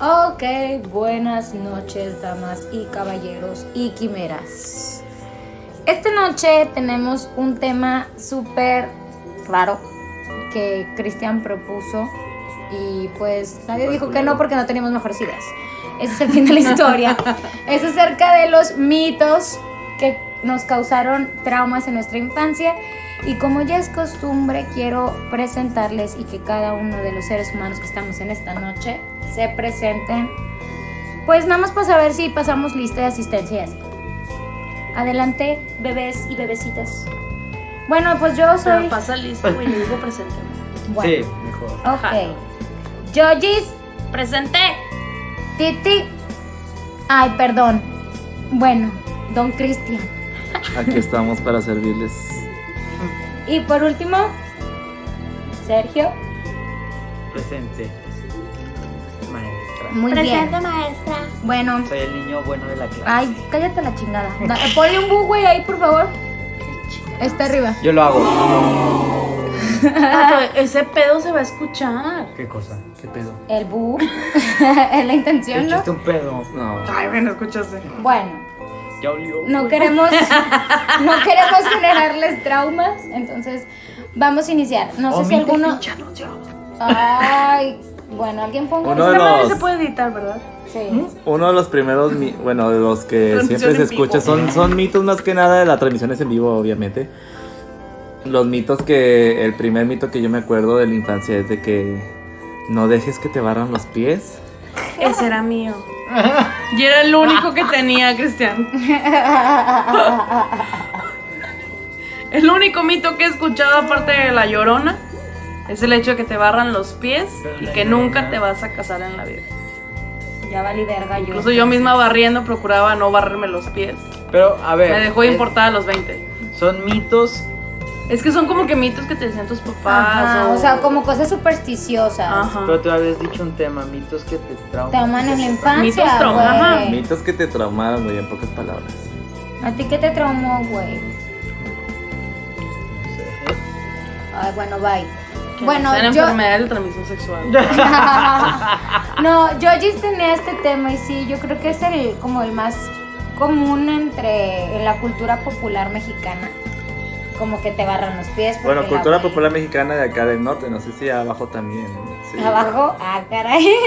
Ok, buenas noches, damas y caballeros y quimeras. Esta noche tenemos un tema súper raro que Cristian propuso y pues nadie dijo que no porque no teníamos mejores ideas. Ese es el fin de la historia. es acerca de los mitos que nos causaron traumas en nuestra infancia y como ya es costumbre quiero presentarles y que cada uno de los seres humanos que estamos en esta noche se presenten. Pues nada más para saber si pasamos lista de asistencia y así. Adelante, bebés y bebecitas. Bueno, pues yo soy... Pero pasa lista, güey, yo digo presente. Bueno, Sí, mejor. ok. Yojis, ¡Presente! Titi. Ay, perdón. Bueno, Don Cristian. Aquí estamos para servirles. Y por último, Sergio. Presente. Muy bien. maestra. Bueno, Soy el niño bueno de la clase. ay, cállate la chingada. Da- ponle un bu, güey, ahí, por favor. Está arriba. Yo lo hago. ese pedo se va a escuchar. ¿Qué cosa? ¿Qué pedo? El bu. es la intención, ¿no? Echaste un pedo. No. Ay, bueno, escuchaste. Bueno, Ya olió. no queremos, no queremos generarles traumas, entonces vamos a iniciar. No sé si alguno. Ay, bueno, alguien ponga. Uno de Esta madre los- se puede editar, ¿verdad? Sí. Uno de los primeros, mi- bueno, de los que Transmisión siempre se en vivo. escucha, son, son mitos más que nada de la transmisión es en vivo, obviamente. Los mitos que, el primer mito que yo me acuerdo de la infancia es de que no dejes que te barran los pies. Ese era mío. Y era el único que tenía, Cristian. El único mito que he escuchado aparte de la llorona es el hecho de que te barran los pies y que nunca te vas a casar en la vida. Ya vale verga yo. Incluso yo misma barriendo procuraba no barrerme los pies. Pero, a ver. Me dejó de importar a los 20. Son mitos. Es que son como que mitos que te decían tus papás. Ajá, o sea, como cosas supersticiosas. Ajá. Pero tú habías dicho un tema, mitos que te trauman. Trauman en la Mitos infancia, trauma, ajá. güey. Mitos que te traumaron, güey, en pocas palabras. ¿A ti qué te traumó, güey? No sé. Ay, bueno, bye. Bueno, sean yo... enfermedades de transmisión sexual. no, yo ya tenía este tema y sí, yo creo que es el como el más común entre en la cultura popular mexicana. Como que te barran los pies. Bueno, cultura abuela- popular mexicana de acá del norte, no sé si abajo también. sí. Abajo, ah, caray.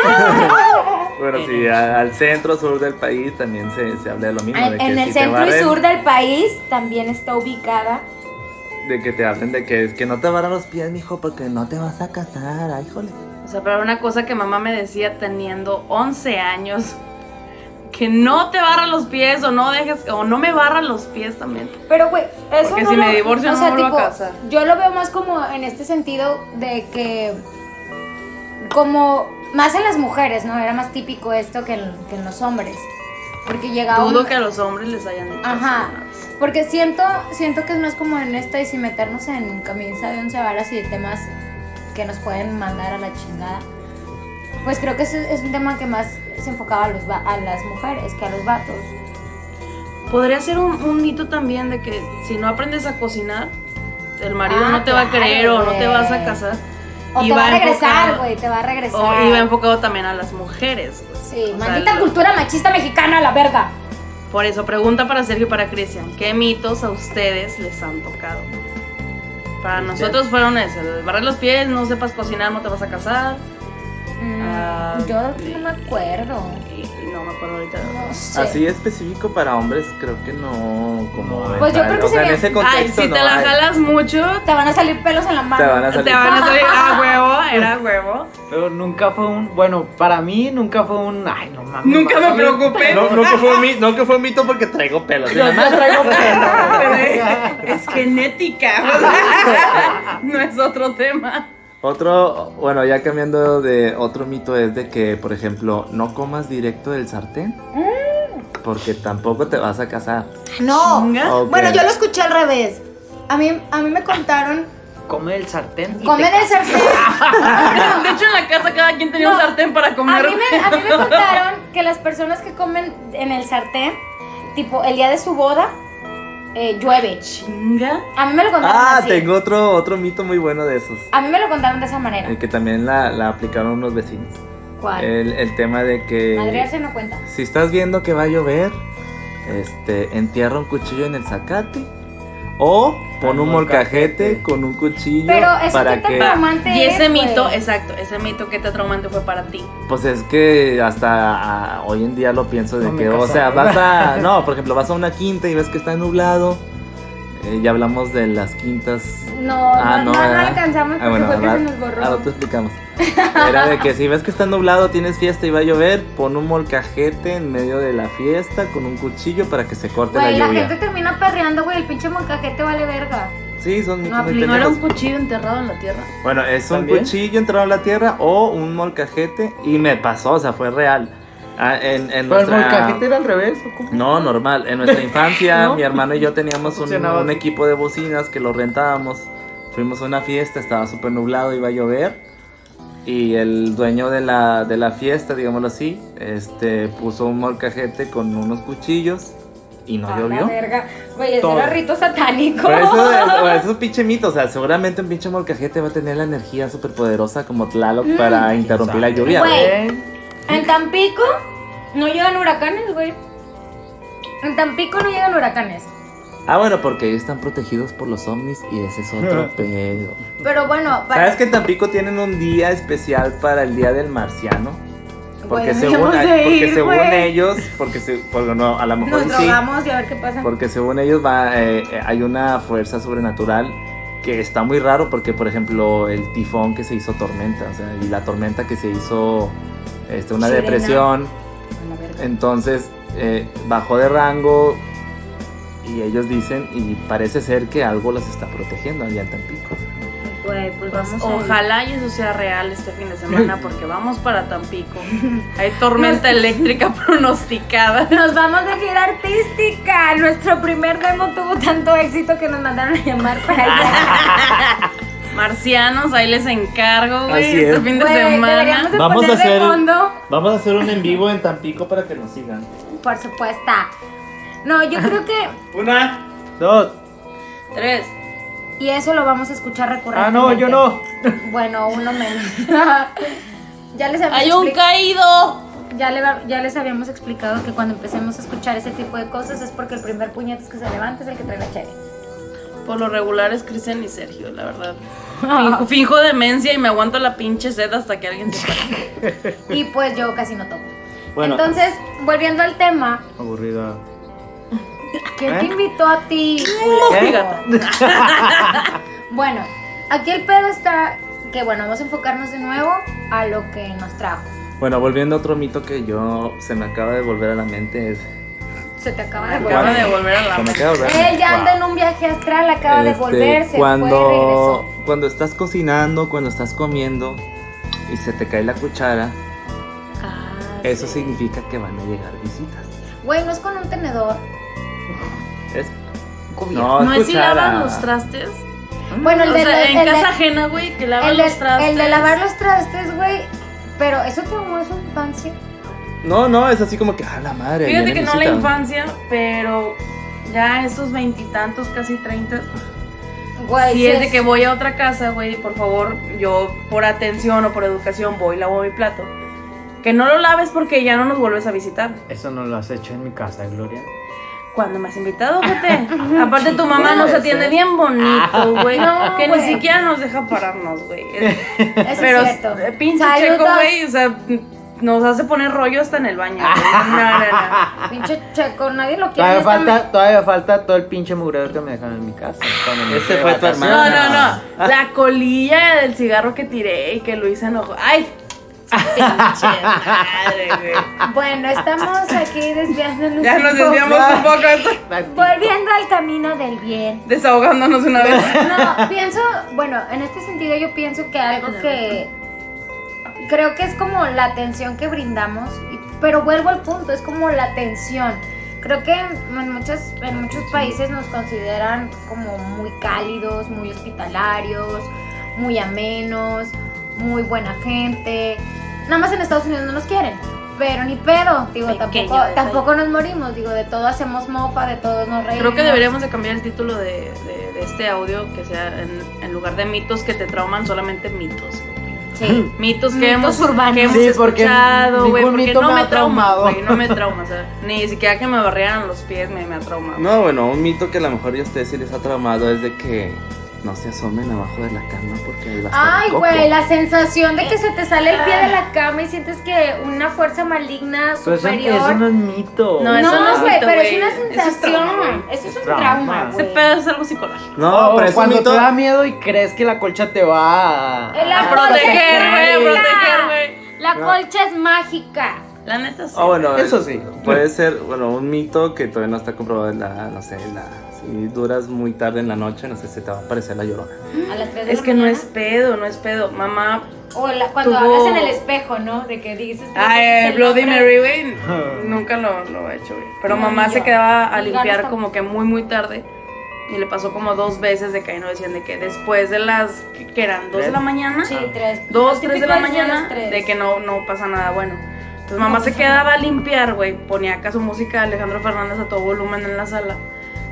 Bueno, sí, a- al centro, sur del país también se, se habla de lo mismo. de que en el si centro y barren- sur del país también está ubicada. De que te hablen de que, que no te barran los pies, mijo, porque no te vas a casar. Ay, jole. O sea, pero era una cosa que mamá me decía teniendo 11 años. Que no te barran los pies o no dejes, o no me barran los pies también. Pero, güey, eso Porque no si lo- me divorcio o no me vuelvo a tipo, casar. Yo lo veo más como en este sentido de que, como más en las mujeres, ¿no? Era más típico esto que en, que en los hombres. Porque llegaba Dudo un- que a los hombres les hayan dicho Ajá. Porque siento, siento que es más como en esto y sin meternos en camisa de once varas y de temas que nos pueden mandar a la chingada. Pues creo que es, es un tema que más se enfocaba a, los, va- a las mujeres que a los vatos. Podría ser un, un mito también de que si no aprendes a cocinar, el marido Ah, no te va a querer o no te vas a casar. O Y te va a va regresar, enfocado- güey, te va a regresar. O iba enfocado también a las mujeres. pues. Sí, O sea, maldita el- cultura machista mexicana, la verga. Por eso, pregunta para Sergio y para Cristian. ¿Qué mitos a ustedes les han tocado? Para Cristian. nosotros fueron eso, el barrer los pies, no sepas cocinar, no te vas a casar. Mm, Ah, yo no me acuerdo. No me acuerdo ahorita. No sé. Así específico para hombres, creo que no. Como Pues yo creo que o sea, en sería- ese Ay, contexto si no te la hay. jalas mucho, Te van a salir pelos en la mano. Te van a salir. te van a salir a huevo, era huevo. Pero nunca fue un. Bueno, para mí nunca fue un. Ay, no mames. Nunca me preocupé. No, no que fue un mito, no que fue un mito porque traigo pelos. Yo no traigo pelo. es genética. no es otro tema. Otro, bueno, ya cambiando de otro mito es de que, por ejemplo, no comas directo del sartén. Porque tampoco te vas a casar. No. Chinga. Ok. Bueno, yo lo escuché al revés. A mí, a mí me contaron. Come el sartén. Comen te el sartén. De hecho, en la casa cada quien tenía No, un sartén para A comer. mí, me, a mí me contaron que las personas que comen en el sartén, tipo el día de su boda, eh, llueve. Chinga. A mí me lo contaron Ah, así. tengo otro, otro mito muy bueno de esos. A mí me lo contaron de esa manera. El que también la, la aplicaron unos vecinos. ¿Cuál? El, el tema de que Madrearse no cuenta. si estás viendo que va a llover, este, entierra un cuchillo en el zacate. O pon Un molcajete con un cuchillo Pero eso para tan que traumante Y ese es, mito, exacto, ese mito que te traumante fue para ti. Pues es que hasta ah, hoy en día lo pienso de No que, o sea, vas a, no, por ejemplo, vas a una quinta y ves que está nublado. Eh, ya hablamos de las quintas. No, Ah, no, no, no alcanzamos Ah, porque bueno, fue que ahora- se nos borró. ahora te explicamos. Era de que si ves que está nublado, tienes fiesta y va a llover, pon un molcajete en medio de la fiesta con un cuchillo para que se corte Güey, la la lluvia. gente termina perreando, güey. El pinche molcajete vale verga. Sí, son muy aplica. ¿No era un cuchillo enterrado en la tierra? Bueno, es un ¿También? cuchillo entrado en la tierra o un molcajete y me pasó, o sea, fue real. Ah, en, en Pero el molcajete era al revés, ¿o cómo? No, normal. En nuestra infancia, ¿No? mi hermano y yo teníamos un, equipo de bocinas que lo rentábamos. Fuimos a una fiesta, estaba súper nublado, iba a llover. Y el dueño de la, de la fiesta, digámoslo así, este, puso un molcajete con unos cuchillos y no A la llovió. verga. Güey, ese era rito satánico. Pero eso, es, o sea, eso es un pinche mito, o sea, seguramente un pinche molcajete va a tener la energía súper poderosa como Tlaloc Mm. para interrumpir la lluvia. Güey. En Tampico no llegan huracanes, güey. En Tampico no llegan huracanes. Ah, bueno, porque ellos están protegidos por los ovnis y ese es otro pedo. Pero bueno, para... ¿Sabes que en Tampico tienen un día especial para el Día del Marciano? Porque según, de porque ir, según ellos, porque, se, porque no, a lo mejor Nos sí, drogamos y a ver qué pasa. porque según ellos va, eh, eh, hay una fuerza sobrenatural que está muy raro porque, por ejemplo, el tifón que se hizo tormenta, o sea, y la tormenta que se hizo este, una Serena. depresión, entonces eh, bajó de rango y ellos dicen, y parece ser que algo las está protegiendo allá en Tampico. Pues Pues vamos ojalá y eso sea real este fin de semana porque vamos para Tampico. Hay tormenta eléctrica pronosticada. Nos vamos de gira artística. Nuestro primer demo tuvo tanto éxito que nos mandaron a llamar para allá. Marcianos, ahí les encargo, güey, Así este es. fin de Güey, deberíamos semana. de Vamos a poner hacer- de fondo. Vamos a hacer un en vivo en Tampico para que nos sigan. Por supuesto. No, yo creo que. Una. Dos. Tres. Y eso lo vamos a escuchar Ah, recurrentemente. no, yo no. Bueno, uno menos. ya les habíamos ¡Hay un caído! ya, le va- ya les habíamos explicado que cuando empecemos a escuchar ese tipo de cosas es porque el primer puñetes que se levanta es el que trae la chévere. Por lo regular es Cristian y Sergio, la verdad. Finjo, finjo demencia y me aguanto la pinche sed hasta que alguien se. Y pues yo casi no tomo. Bueno. Entonces, volviendo al tema, Aburrida. ¿quién ¿Eh? te invitó a ti? Bueno, aquí el pedo está que bueno, vamos a enfocarnos de nuevo a lo que nos trajo. Bueno, volviendo a otro mito que yo se me acaba de volver a la mente es. Se te acaba de Acaba volver. de volver a la Se me mente. acaba de volver a la Él ya anda en un viaje astral, acaba de Este, volverse, cuando, fue cuando estás cocinando, cuando estás comiendo y se te cae la cuchara, Ah, eso sí. significa que van a llegar visitas. Güey, no es con un tenedor. Es, no, ¿No es si lavan los trastes? Bueno, el o de, sea, en el de- casa ajena, güey, que lavan el de- los trastes. el de lavar los trastes, güey. Pero eso traumó su infancia. No, no, es así como que, ah, la madre. Fíjate que no la infancia, pero ya esos veintitantos, casi treinta. Güey, Si sí es de que voy a otra casa, güey, por favor, yo por atención o por educación voy y lavo mi plato. Que no lo laves porque ya no nos vuelves a visitar. Eso no lo has hecho en mi casa, Gloria. Cuando me has invitado, gente. Aparte tu mamá nos atiende bien bonito, güey. No, que güey. ni siquiera nos deja pararnos, güey. Pero es cierto. eh, pinche Saludos. checo, güey, o sea, nos hace poner rollo hasta en el baño. No, no, no. Pinche checo, nadie lo quiere. Todavía me- falta, todavía falta todo el pinche mugrero que me dejan en mi casa. Ese fue tu vacaciones. No, hermano. no, no. La colilla del cigarro que tiré y que Luis se enojó. ¡Ay! Pinche madre, güey. Bueno, estamos aquí desviándonos. Ya nos desviamos un poco. Volviendo al camino del bien. Desahogándonos una vez. No, pienso, bueno, en este sentido yo pienso que algo que creo que es como la atención que brindamos, pero vuelvo al punto, es como la atención. Creo que en, muchas, en muchos países nos consideran como muy cálidos, muy hospitalarios, muy amenos, muy buena gente. Nada más en Estados Unidos no nos quieren. Pero ni pedo, digo, Pequeño tampoco, tampoco nos morimos, digo, de todo hacemos mofa, de todos nos reímos. Creo que deberíamos de cambiar el título de, de- de este audio, que sea en, en lugar de mitos que te trauman, solamente mitos. Sí. Mitos que Mitos hemos, urbanos. que hemos Sí, porque escuchado, güey, porque mito no me trauma, traumado. güey, no me trauma, o sea, ni siquiera que me barrieran los pies me, me ha traumado. No, bueno, un mito que a lo mejor a ustedes sí les ha traumado es de que no se asomen abajo de la cama porque ahí va a estar Ay, güey, la sensación de que se te sale el pie de la cama y sientes que una fuerza maligna Pero eso, superior. eso no es mito. No, eso no es güey, mito, pero es güey. una Eso es sensación. trauma, güey. Eso es un Trauma. trauma, Ese güey. pedo es algo psicológico. No, pero es un cuando mito. te da miedo y crees que la colcha te va a... El A amor proteger, güey, a Carla. proteger, güey. La No. colcha es mágica. La neta sí. Ah, bueno, Eso es- sí. Puede ser, bueno, un mito que todavía no está comprobado en la, no sé, la, si duras muy tarde en la noche, no sé, se te va a aparecer la llorona. A las 3 de Es la que no es pedo, no es pedo. Mamá, O la- cuando Tuvo- hablas en el espejo, ¿no? De que dices. ay, el Bloody. Mary, güey, nunca lo, lo he hecho, güey. Pero No, mamá se quedaba a limpiar como que muy, muy tarde. Y le pasó como dos veces de que ahí no decían de que después de las, que eran? ¿Dos de la mañana? Sí, tres. Dos, tres de la es mañana, tres. de que no, no pasa nada bueno. Entonces mamá No se quedaba a limpiar, güey. Ponía acá su música de Alejandro Fernández a todo volumen en la sala.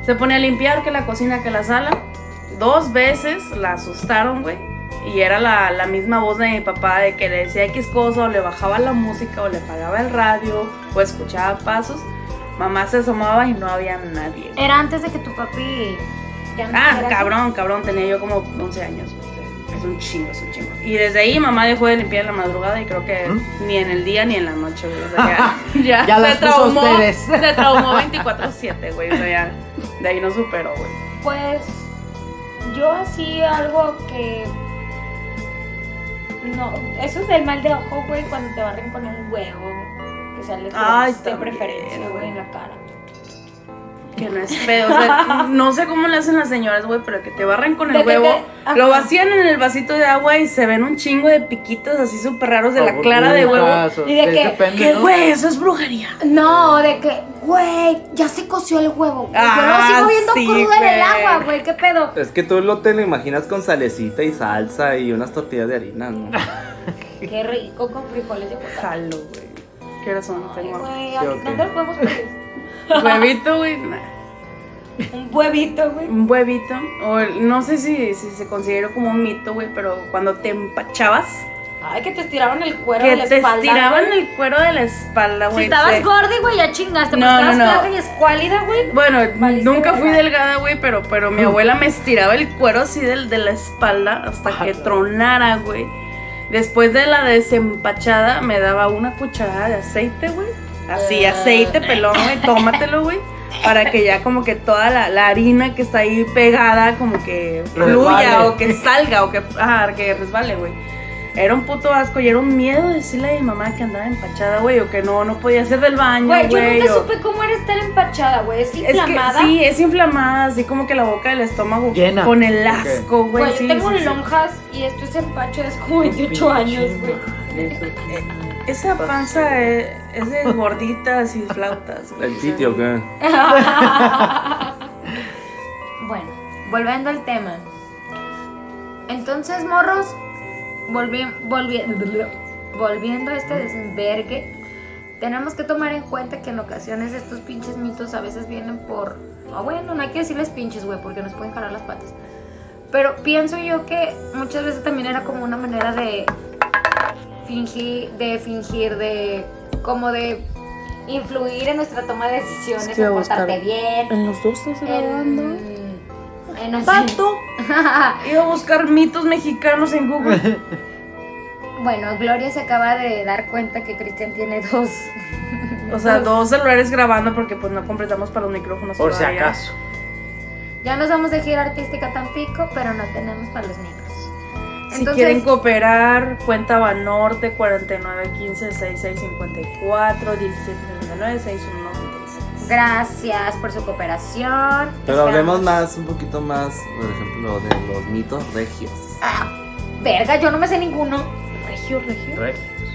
Se ponía a limpiar que la cocina, que la sala. Dos veces la asustaron, güey. Y era la, la misma voz de mi papá de que le decía X cosa o le bajaba la música o le apagaba el radio o escuchaba pasos. Mamá se asomaba y no había nadie. Era antes de que tu papi. ya no Ah, estuviera cabrón, cabrón, tenía yo como 11 años. Es un chingo, es un chingo. Y desde ahí mamá dejó de limpiar en la madrugada y creo que ni en el día ni en la noche, güey. O sea, ya, ya, Ya se las puso ustedes. Se traumó 24-7, güey. O sea, ya, de ahí no superó, güey. Pues yo así algo que no, eso es del mal de ojo, güey, cuando te barren con un huevo que sale Ay, de preferencia, güey. en la cara. Que no es pedo. O sea, no sé cómo le hacen las señoras, güey, pero que te barren con De el que huevo. te-. Lo vacían en el vasito de agua y se ven un chingo de piquitos así súper raros de la clara de huevo. ¿Y de ¿Qué, ¿no? güey? Eso es brujería. No, de que, güey, ya se coció el huevo. güey. yo Ah, lo sigo viendo sí, crudo en el agua, güey, qué pedo. Es que tú lo te lo imaginas con salecita y salsa y unas tortillas de harina, ¿no? Qué rico con frijoles de. Jalo, güey. ¿Qué horas son? Tengo güey, Sí, ¿a ok. ¿dónde lo podemos pedir? Huevito, güey. Un huevito, güey. Un huevito. O no sé si, si se considera como un mito, güey, pero cuando te empachabas, Ay, que te estiraban el cuero que de la te espalda. estiraban güey. el cuero de la espalda, Si güey. estabas te- gorda, güey, ya chingaste. No, No, no, estabas y escuálida, güey. Bueno, nunca fui delgada, güey, pero, pero mi abuela me estiraba el cuero así del, de la espalda hasta que tronara, güey. Después de la desempachada, me daba una cucharada de aceite, güey. Así, aceite pelón, güey, tómatelo, güey. Para que ya como que toda la, la harina que está ahí pegada, como que fluya Resbale. o que salga o que, ajá, que resbale, güey. Era un puto asco y era un miedo decirle a mi mamá que andaba empachada, güey, o que no, no podía hacer del baño, Güey, yo nunca o- supe cómo era estar empachada, güey. Es es inflamada. que sí, es inflamada, así como que la boca del estómago Llena. con el asco, güey. Güey, sí, yo tengo sí, sí. lonjas y esto es empacho desde como 28 años, güey. Esa panza es, es de gorditas y flautas, güey. El sitio, ¿qué? Bueno, volviendo al tema. Entonces, morros, volvi- volvi- volviendo a este desvergue, tenemos que tomar en cuenta que en ocasiones estos pinches mitos a veces vienen por... O bueno, no hay que decirles pinches, güey, porque nos pueden jalar las patas. Pero pienso yo que muchas veces también era como una manera de fingir, de fingir, de como de influir en nuestra toma de decisiones, Es que a portarte bien, En los dos estás grabando. en, en así- Pato. Iba a buscar mitos mexicanos en Google. Bueno, Gloria se acaba de dar cuenta que Cristian tiene dos. O sea, dos celulares grabando porque pues no completamos para los micrófonos. Por si acaso. Ya nos vamos de gira artística Tampico, pero no tenemos para los micros. Si quieren cooperar, cuenta Banorte 4915 6654 1739 6196. gracias por su cooperación. Pero hablemos más, un poquito más, por ejemplo, de los mitos regios. Verga, yo no me sé ninguno. Regio, regio.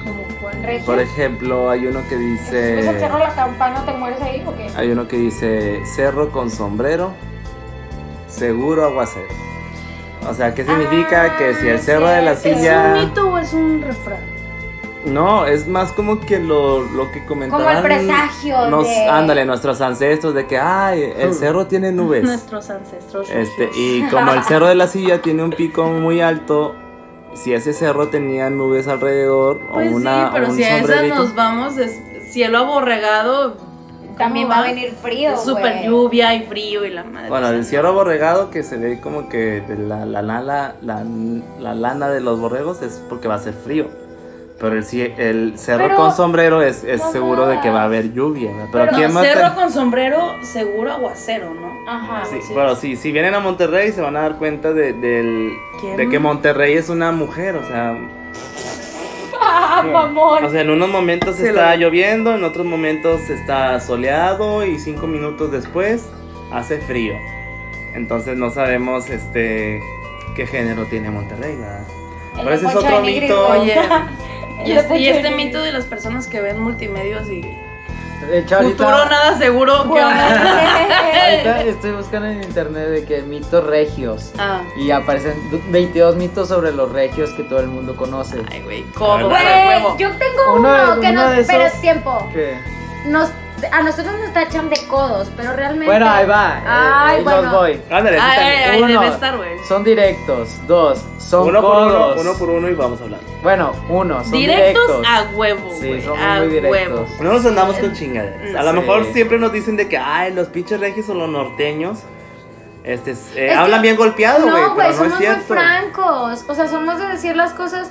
¿Cómo cuál? Regio. Por ejemplo, hay uno que ¿Subes al cerro dice... la campana te mueres ahí o qué? Hay uno que dice cerro con sombrero, seguro aguacero. O sea, ¿qué significa? Ah, que si el cerro de la silla... ¿Es un mito o es un refrán? No, es más como que lo, lo que comentaban. Como el presagio nos- de- Ándale, nuestros ancestros de que, ay, el cerro tiene nubes. Nuestros ancestros. Este, y como el cerro de la silla tiene un pico muy alto, si ese cerro tenía nubes alrededor Pues o una sí, pero o un si a esas nos vamos, es cielo aborregado. También ¿cómo va a venir frío, Súper lluvia y frío y la madre. Bueno, el cierro borregado que se ve como que de la, la, lana, la, la lana de los borregos es porque va a ser frío. Pero el, el cerro Pero- con sombrero es, es seguro de que va a haber lluvia. Pero no, ¿quién más cerro te- con sombrero, seguro aguacero, ¿no? Ajá. Sí, Sí. Pero sí, si vienen a Monterrey se van a dar cuenta de, del- ¿Quién? de que Monterrey es una mujer, o sea, mamón. o sea, en unos momentos Sí, está lo- lloviendo, en otros momentos está soleado y cinco minutos después hace frío. Entonces no sabemos este qué género tiene Monterrey, ¿verdad? Pero ese es otro mito. Oye, y este, y este mito de las personas que ven multimedios y futuro nada seguro, ¿qué onda? ahorita estoy buscando en internet de que mitos regios. Ah, Y aparecen du- 22 mitos sobre los regios que todo el mundo conoce. ay, güey, codo Güey. Yo tengo Uno que uno nos. esos- Pero tiempo. ¿Qué? Nos, a nosotros nos tachan de codos, pero realmente. Bueno, ahí va. Ay, ahí bueno. los voy. Ándale, Ay, ay, Uno. debe estar, güey. Son directos. Dos, son uno por uno, uno por uno y vamos a hablar. Bueno, uno, son Directos, directos. a huevo, Sí, a muy directos. huevo. No nos andamos con chingaderas. A lo mejor siempre nos dicen de que, ay, los pinches regios o los norteños, este, eh, Es que- hablan bien golpeado, güey, No, güey, no es somos muy francos. O sea, somos de decir las cosas.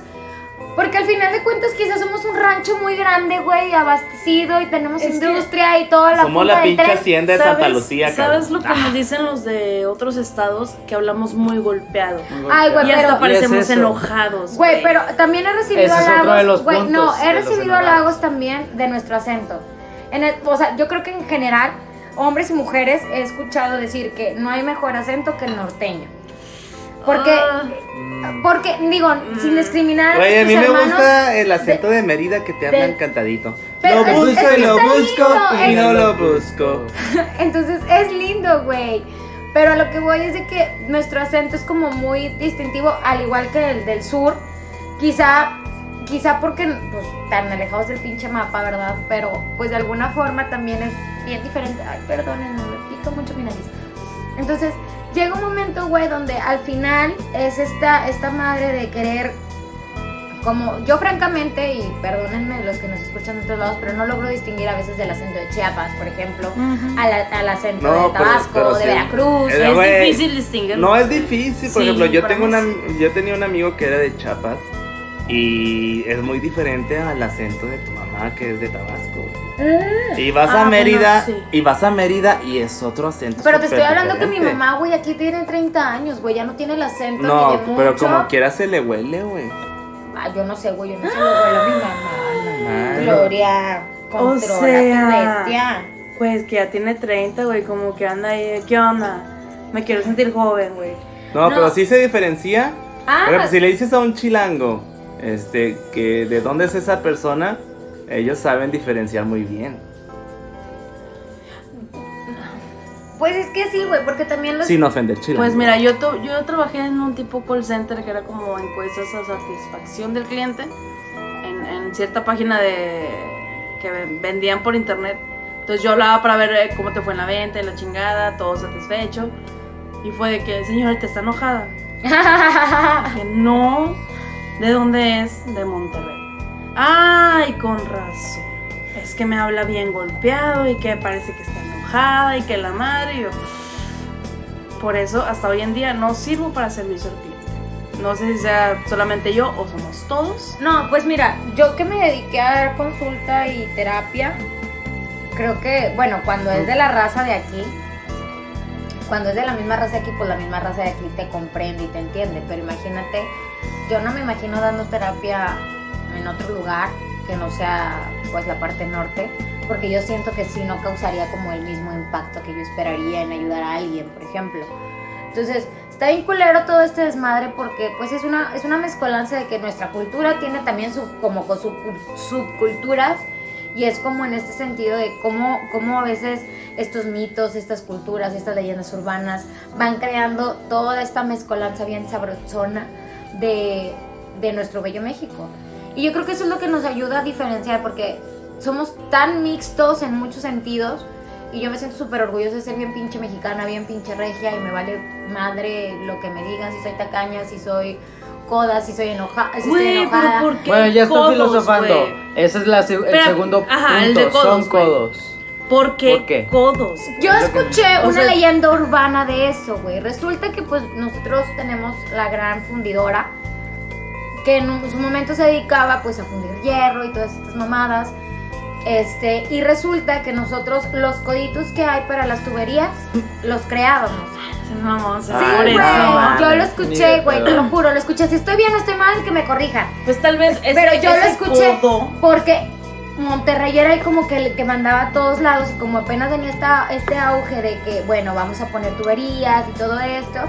Porque al final de cuentas, quizás somos un rancho muy grande, güey, abastecido y tenemos Es que industria y toda la Somos la pinche hacienda de Santa Lucía, ¿Sabes cabrón. lo que nos dicen los de otros estados? Que hablamos muy golpeado. Muy Ay, güey, Y golpeado. pero- hasta parecemos Y es eso. enojados. Güey, pero también he recibido Ese es halagos. otro de los güey, no, he recibido halagos también de nuestro acento. En el- o sea, yo creo que en general, hombres y mujeres, he escuchado decir que no hay mejor acento que el norteño. Porque, Ah, porque digo, sin discriminar a Güey, a mí me hermanos, gusta el acento de, Mérida que te hablan de- cantadito. Pero lo busco es y lo busco lindo, y es- no lo busco. Entonces es lindo, güey. Pero a lo que voy es de que nuestro acento es como muy distintivo, al igual que el del sur. Quizá, quizá porque pues, tan alejados del pinche mapa, ¿verdad? Pero pues de alguna forma también es bien diferente. Ay, perdónenme, me pica mucho mi nariz. Entonces llega un momento, güey, donde al final es esta, esta madre de querer como yo francamente, y perdónenme los que nos escuchan de otros lados, pero no logro distinguir a veces del acento de Chiapas, por ejemplo, al, al acento No, de Tabasco, pero de sí. Veracruz. Es güey, difícil distinguir. No es difícil, por Sí, ejemplo, yo tengo una, yo tenía un amigo que era de Chiapas y es muy diferente al acento de tu mamá que es de Tabasco. Y vas Ah, a Mérida bueno, sí. y vas a Mérida y es otro acento. Pero te estoy hablando que mi mamá, güey, aquí tiene 30 años, güey, ya no tiene el acento ni No, mucho. pero como quiera se le huele, güey. Ah, yo no sé, güey, yo no sé lo huele a mi mamá. Ay. Gloria, controla tu sea. bestia. Pues que ya tiene 30, güey, como que anda ahí. ¿Qué onda? Me quiero sentir joven, güey. No, No. pero sí se diferencia. Ah, ejemplo, si le dices a un chilango, este, que de dónde es esa persona, ellos saben diferenciar muy bien. pues es que sí, güey, porque también los... Sin ofender chilango. Pues mira, yo, to- yo trabajé en un tipo call center que era como encuestas a satisfacción del cliente en, en cierta página de que ven- vendían por internet. Entonces yo hablaba para ver eh, cómo te fue en la venta y la chingada, todo satisfecho. Y fue de que, señorita, está enojada. Que no. ¿De dónde es? De Monterrey. Ay, con razón. Es que me habla bien golpeado y que parece que está enojada y que la madre. por eso, hasta hoy en día no sirvo para servicio al cliente. No sé si sea solamente yo o somos todos. No, pues mira, yo que me dediqué a dar consulta y terapia, creo que, bueno, cuando es de la raza de aquí, cuando es de la misma raza de aquí, pues la misma raza de aquí te comprende y te entiende. Pero imagínate, yo no me imagino dando terapia en otro lugar que no sea pues la parte norte, porque yo siento que sí no causaría como el mismo impacto que yo esperaría en ayudar a alguien, por ejemplo. Entonces, está bien culero todo este desmadre porque pues es una, es una mezcolanza de que nuestra cultura tiene también su, como con su- subculturas y es como en este sentido de cómo, cómo a veces estos mitos, estas culturas, estas leyendas urbanas van creando toda esta mezcolanza bien sabrosona de, de nuestro bello México. Y yo creo que eso es lo que nos ayuda a diferenciar porque somos tan mixtos en muchos sentidos y yo me siento súper orgullosa de ser bien pinche mexicana, bien pinche regia y me vale madre lo que me digan, si soy tacaña, si soy coda, si soy enojada, si estoy Güey, pero enojada. ¿por qué Bueno, ya estoy codos, filosofando. Ese es la, el segundo ajá, el punto. de codos, Son codos. ¿Por qué, ¿Por qué? codos? Yo escuché o una sea- leyenda urbana de eso, güey. Resulta que pues nosotros tenemos la gran fundidora que en su momento se dedicaba pues a fundir hierro y todas estas mamadas. Este, y resulta que nosotros los coditos que hay para las tuberías los creábamos. Vamos, Sí, güey. yo lo escuché, güey, te lo juro, lo escuché. Si estoy bien o estoy mal, que me corrijan. Pues tal vez ese- Pero yo lo escuché codo- porque Monterrey era el como que el que mandaba a todos lados y como apenas venía esta, este auge de que, bueno, vamos a poner tuberías y todo esto,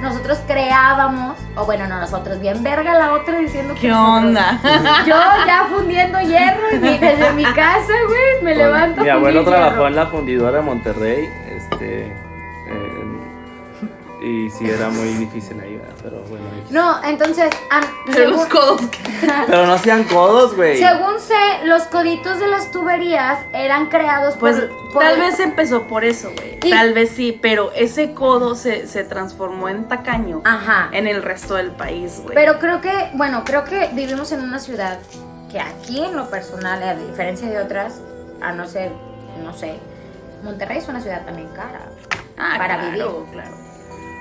nosotros creábamos, o bueno, no nosotros, bien verga la otra diciendo que ¿Qué nosotros- onda? Yo ya fundiendo hierro y desde mi casa, güey, me levanto. a Mi abuelo trabajó hierro. en la fundidora de Monterrey, este, eh, y sí era muy difícil ahí. Pero bueno. No, entonces, Pero los según- codos. Pero no hacían codos, güey. según sé, los coditos de las tuberías eran creados Pues por, por tal el- vez empezó por eso, güey. Y- Tal vez sí, pero ese codo se, se transformó en tacaño Ajá. en el resto del país, güey. Pero creo que, bueno, creo que vivimos en una ciudad que aquí en lo personal, a diferencia de otras, a no ser, no sé, Monterrey es una ciudad también cara. ah, para claro, vivir. claro.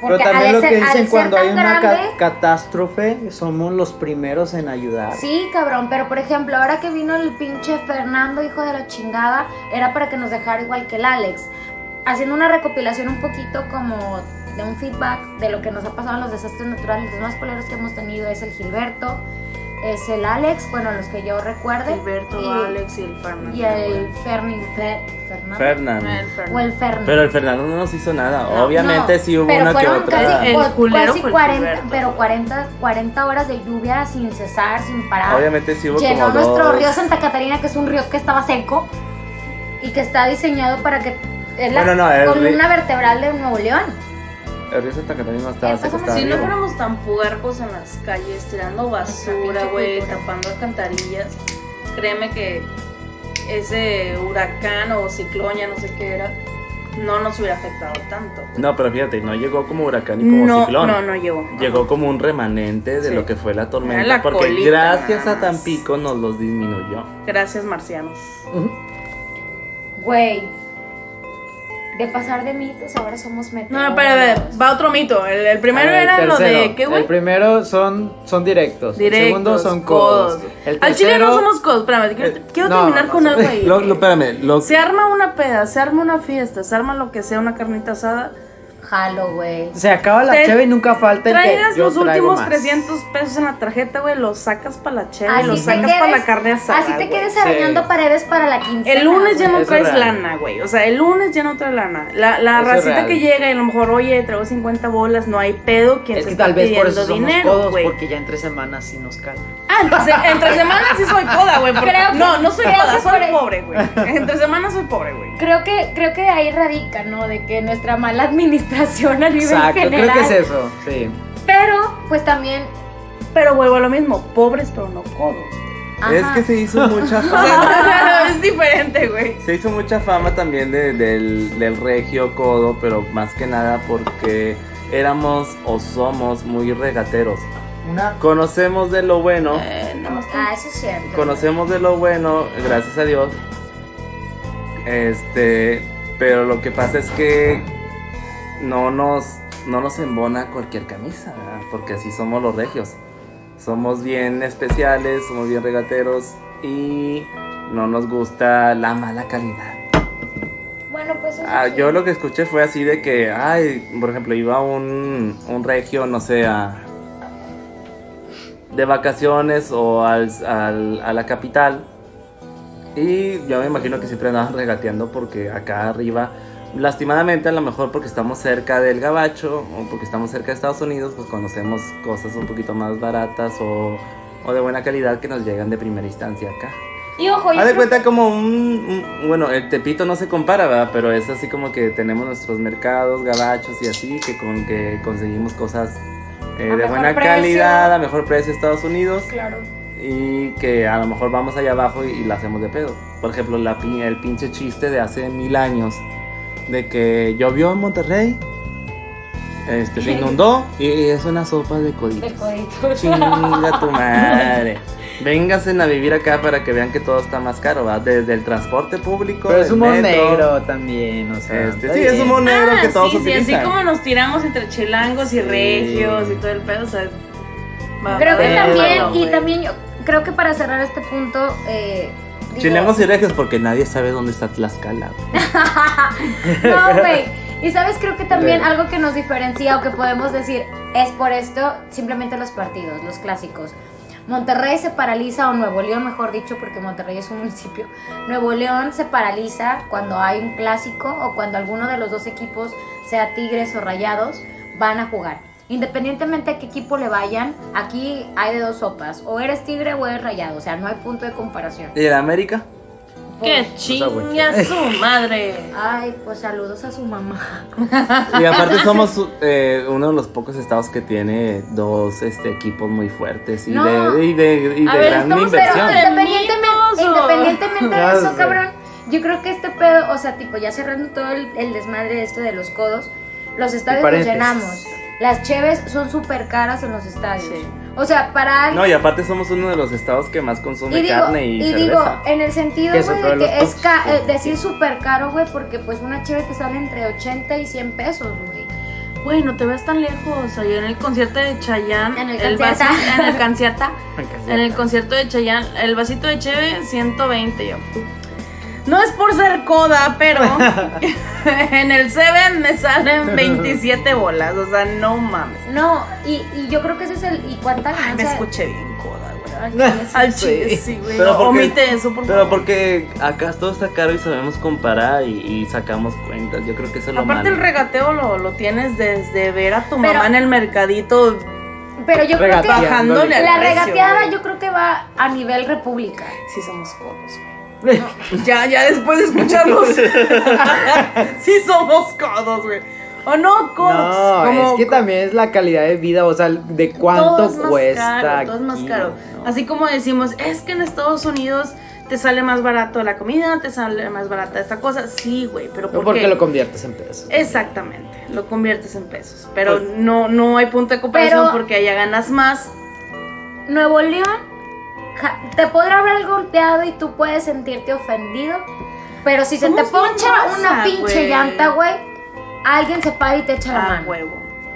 Pero también lo que ser- dicen cuando hay una grande- catástrofe, somos los primeros en ayudar. Sí, cabrón, pero por ejemplo, ahora que vino el pinche Fernando, hijo de la chingada, era para que nos dejara igual que el Alex. Haciendo una recopilación un poquito como de un feedback de lo que nos ha pasado en los desastres naturales. Los más poleros que hemos tenido es el Gilberto, es el Alex, bueno, los que yo recuerde. Gilberto, y, Alex y el Fernando. y el Ferni, Fer- Fernando. Fernando. El Fernando. O el Ferni. Pero el Fernando no nos hizo nada. No, Obviamente no, sí hubo pero una que fueron otra. Casi, El cu- culero casi fue el 40, Gilberto. pero 40, 40 horas de lluvia sin cesar, sin parar. Obviamente sí hubo Llenó como nuestro dos. río Santa Catarina, que es un río que estaba seco y que está diseñado para que es la Bueno, no, el columna vertebral de Nuevo León. El río Santa Catarina no estaba Eh, Si no fuéramos tan puercos en las calles, tirando basura, güey, tapando alcantarillas, créeme que ese huracán o ciclón, ya no sé qué era, no nos hubiera afectado tanto. No, pero fíjate, no llegó como huracán ni como no, ciclón. no, no llegó. Llegó como un remanente de Sí. lo que fue la tormenta. La porque colita, gracias a. Tampico nos los disminuyó. Gracias, marcianos. Güey. De pasar de mitos, ahora somos meteorólogos. No, pero a ver, va otro mito. El, el primero ver, era lo tercero. de. ¿Qué, güey? El primero son, son directos. Directos, el segundo son codos. El Al chile no tercero- somos codos. Espérame, quiero, Eh, quiero no, terminar no con sé. algo ahí. Lo, lo, espérame, lo, Se arma una peda, se arma una fiesta, se arma lo que sea, una carnita asada. Jalo, güey. Se acaba la Te- cheve y nunca falta el que Traigas yo los traigo últimos más. 300 pesos en la tarjeta, güey, los sacas para la cheve, los te sacas para la carne asada. Así te güey. quedes Sí. arañando paredes para la quincena. El lunes ya no Eso traes es real. lana, güey. O sea, el lunes ya no traes lana. La, la Eso es racita real. que llega y a lo mejor, oye, traigo 50 bolas, no hay pedo. ¿Quién Es se que está tal vez por pidiendo eso somos dinero, codos, güey? porque ya entre semanas sí nos calan. Ah, entre, se- entre semanas sí soy coda, güey. porque- Creo que- no, no soy creo coda, que soy por ahí- pobre, güey. Entre semanas soy pobre, güey. Creo que, creo que ahí radica, ¿no? De que nuestra mala a nivel Exacto, general. creo que es eso, sí. Pero, pues también. Pero vuelvo a lo mismo, pobres pero no codos. es que se hizo mucha fama. es diferente, güey. Se hizo mucha fama también de- del, del regio codo, pero más que nada porque éramos o somos muy regateros. Una Conocemos de lo bueno, Eh, no, Ah, eso es cierto. conocemos de lo bueno, gracias a Dios. Este, pero lo que pasa es que no nos, no nos embona cualquier camisa, ¿verdad? porque así somos los regios. Somos bien especiales, somos bien regateros y no nos gusta la mala calidad. Bueno, pues eso Ah, sí. yo lo que escuché fue así de que, ay, por ejemplo, iba un, un regio, no sé, a, de vacaciones o al, al- a la capital. Y yo me imagino que siempre andaban regateando porque acá arriba, lastimadamente a lo mejor porque estamos cerca del gabacho o porque estamos cerca de Estados Unidos, pues conocemos cosas un poquito más baratas o, o de buena calidad que nos llegan de primera instancia acá. Y ojo, Haz de cuenta como un, un- Bueno, el Tepito no se compara, ¿verdad? Pero es así como que tenemos nuestros mercados, gabachos y así, que con que conseguimos cosas eh, de buena precio. calidad, a mejor precio Estados Unidos. Claro. Y que a lo mejor vamos allá abajo y, y la hacemos de pedo. Por ejemplo, la, el pinche chiste de hace mil años. De que llovió en Monterrey. este, se inundó y es una sopa de De coditos. coditos. Chinga tu madre. Vénganse a vivir acá para que vean que todo está más caro, ¿va? Desde el transporte público. Pero es el humor metro. negro también, o sea. Este, sí, es humor negro que Ah, todos sí, sí, utilizan. así como nos tiramos entre chilangos y regios y todo el pedo, o sea. va- Creo va que también, y también yo creo que para cerrar este punto, eh, Chilangos y regios porque nadie sabe dónde está Tlaxcala. No, güey. Y sabes, creo que también algo que nos diferencia o que podemos decir es por esto, simplemente los partidos, los clásicos. Monterrey se paraliza, o Nuevo León, mejor dicho, porque Monterrey es un municipio. Nuevo León se paraliza cuando hay un clásico o cuando alguno de los dos equipos, sea Tigres o Rayados, van a jugar. Independientemente a qué equipo le vayan, aquí hay de dos sopas. O eres Tigre o eres Rayado. O sea, no hay punto de comparación. ¿Y el América? ¡Qué Pues, chinga su madre! Ay, pues saludos a su mamá. Y aparte somos eh, uno de los pocos estados que tiene dos este, equipos muy fuertes y No. de, y de, y A de ver, gran estamos inversión. pero- Independientemente, independientemente de eso, cabrón, yo creo que este pedo, o sea, tipo, ya cerrando todo el, el desmadre de esto de los codos, los estadios los llenamos. Las cheves son súper caras en los estadios. Sí. O sea, para alguien. No, y aparte somos uno de los estados que más consume y digo, carne y, y digo, cerveza. en el sentido, güey, de que es ca- eh, decir súper caro, güey, porque pues una cheve te sale entre 80 y 100 pesos, güey. Güey, no te ves tan lejos. Ayer en el concierto de Chayanne, En el vasito, Canciata. en el Canciata, en el concierto de Chayanne, el vasito de cheve 120 yo. No es por ser coda, pero en el Seven me salen 27 bolas, o sea, no mames. No, y, y yo creo que ese es el. ¿Y cuánta Ay, me escuché bien coda, güey. Al chile, Sí. güey. Pero porque- Omite eso, por Pero favor. porque acá todo está caro y sabemos comparar y, y sacamos cuentas. Yo creo que eso es lo Aparte malo. el regateo lo, lo tienes desde ver a tu Pero- mamá en el mercadito Pero yo creo que. Regateando. bajándole al La precio, regateada güey. yo creo que va a nivel república. Sí somos codos, Ya, ya después de escucharlos. sí somos codos, güey. O no, codos. No, como- es que también es la calidad de vida, o sea, de cuánto todo es más cuesta. Caro, todo es más caro. ¿no? Así como decimos, es que en Estados Unidos te sale más barato la comida, te sale más barata esta cosa. Sí, güey, pero No ¿por porque qué? lo conviertes en pesos. Exactamente, lo conviertes en pesos. Pero Pues- no, no hay punto de comparación Pero- porque allá ganas más. Nuevo León te podrá haber golpeado y tú puedes sentirte ofendido. Pero si se te poncha una pinche llanta, güey, alguien se para y te echa la A mano. huevo.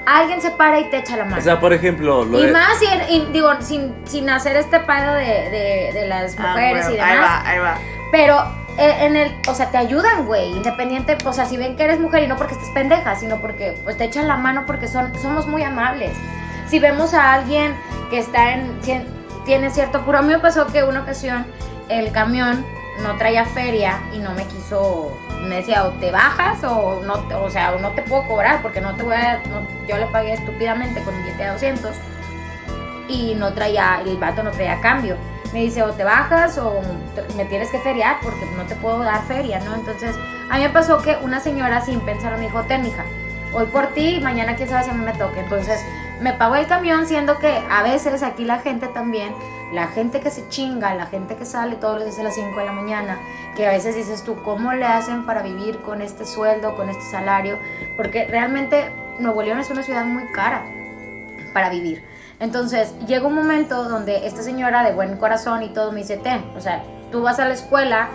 Alguien se para y te echa la mano. O sea, por ejemplo, lo y de- más, y digo, sin, sin hacer este pedo de, de- de las Ah, mujeres y Ahí demás. va, ahí va. Pero eh, en el, o sea, te ayudan, güey, independiente, o sea, si ven que eres mujer y no porque estés pendeja, sino porque pues te echan la mano porque son, somos muy amables. Si vemos a alguien que está en, tiene cierto apuro, a mí me pasó que una ocasión el camión no traía feria y no me quiso, me decía o te bajas o no, te- o sea, o no te puedo cobrar porque no te voy a, no- yo le pagué estúpidamente con un billete de 200 y no traía, el vato no traía cambio. Me dice, o te bajas o me tienes que feriar porque no te puedo dar feria, ¿no? Entonces, a mí me pasó que una señora sin pensar me dijo, ten hoy por ti mañana quién sabe si a mí me toque. Entonces, me pagó el camión siendo que a veces aquí la gente también, la gente que se chinga, la gente que sale todos los días a las 5 de la mañana, que a veces dices tú, ¿cómo le hacen para vivir con este sueldo, con este salario? Porque realmente Nuevo León es una ciudad muy cara para vivir. Entonces llega un momento donde esta señora de buen corazón y todo me dice, ten, o sea, tú vas a la escuela,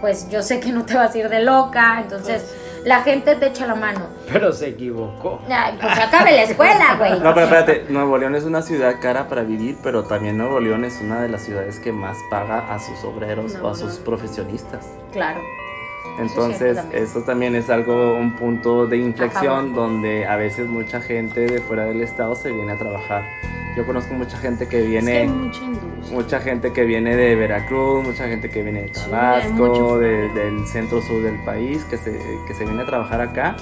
pues yo sé que no te vas a ir de loca, entonces la gente te echa la mano. Pero se equivocó. Ay, pues acabe la escuela, güey. No, pero espérate, Nuevo León es una ciudad cara para vivir, pero también Nuevo León es una de las ciudades que más paga a sus obreros o a sus profesionistas. Claro. Entonces, también. eso también es algo, un punto de inflexión donde a veces mucha gente de fuera del estado se viene a trabajar. Yo conozco mucha gente que Es que hay viene, mucha industria. mucha gente que viene de Veracruz, mucha gente que viene de Sí, Tabasco, mucho. de- del centro sur del país, que se, que se viene a trabajar acá,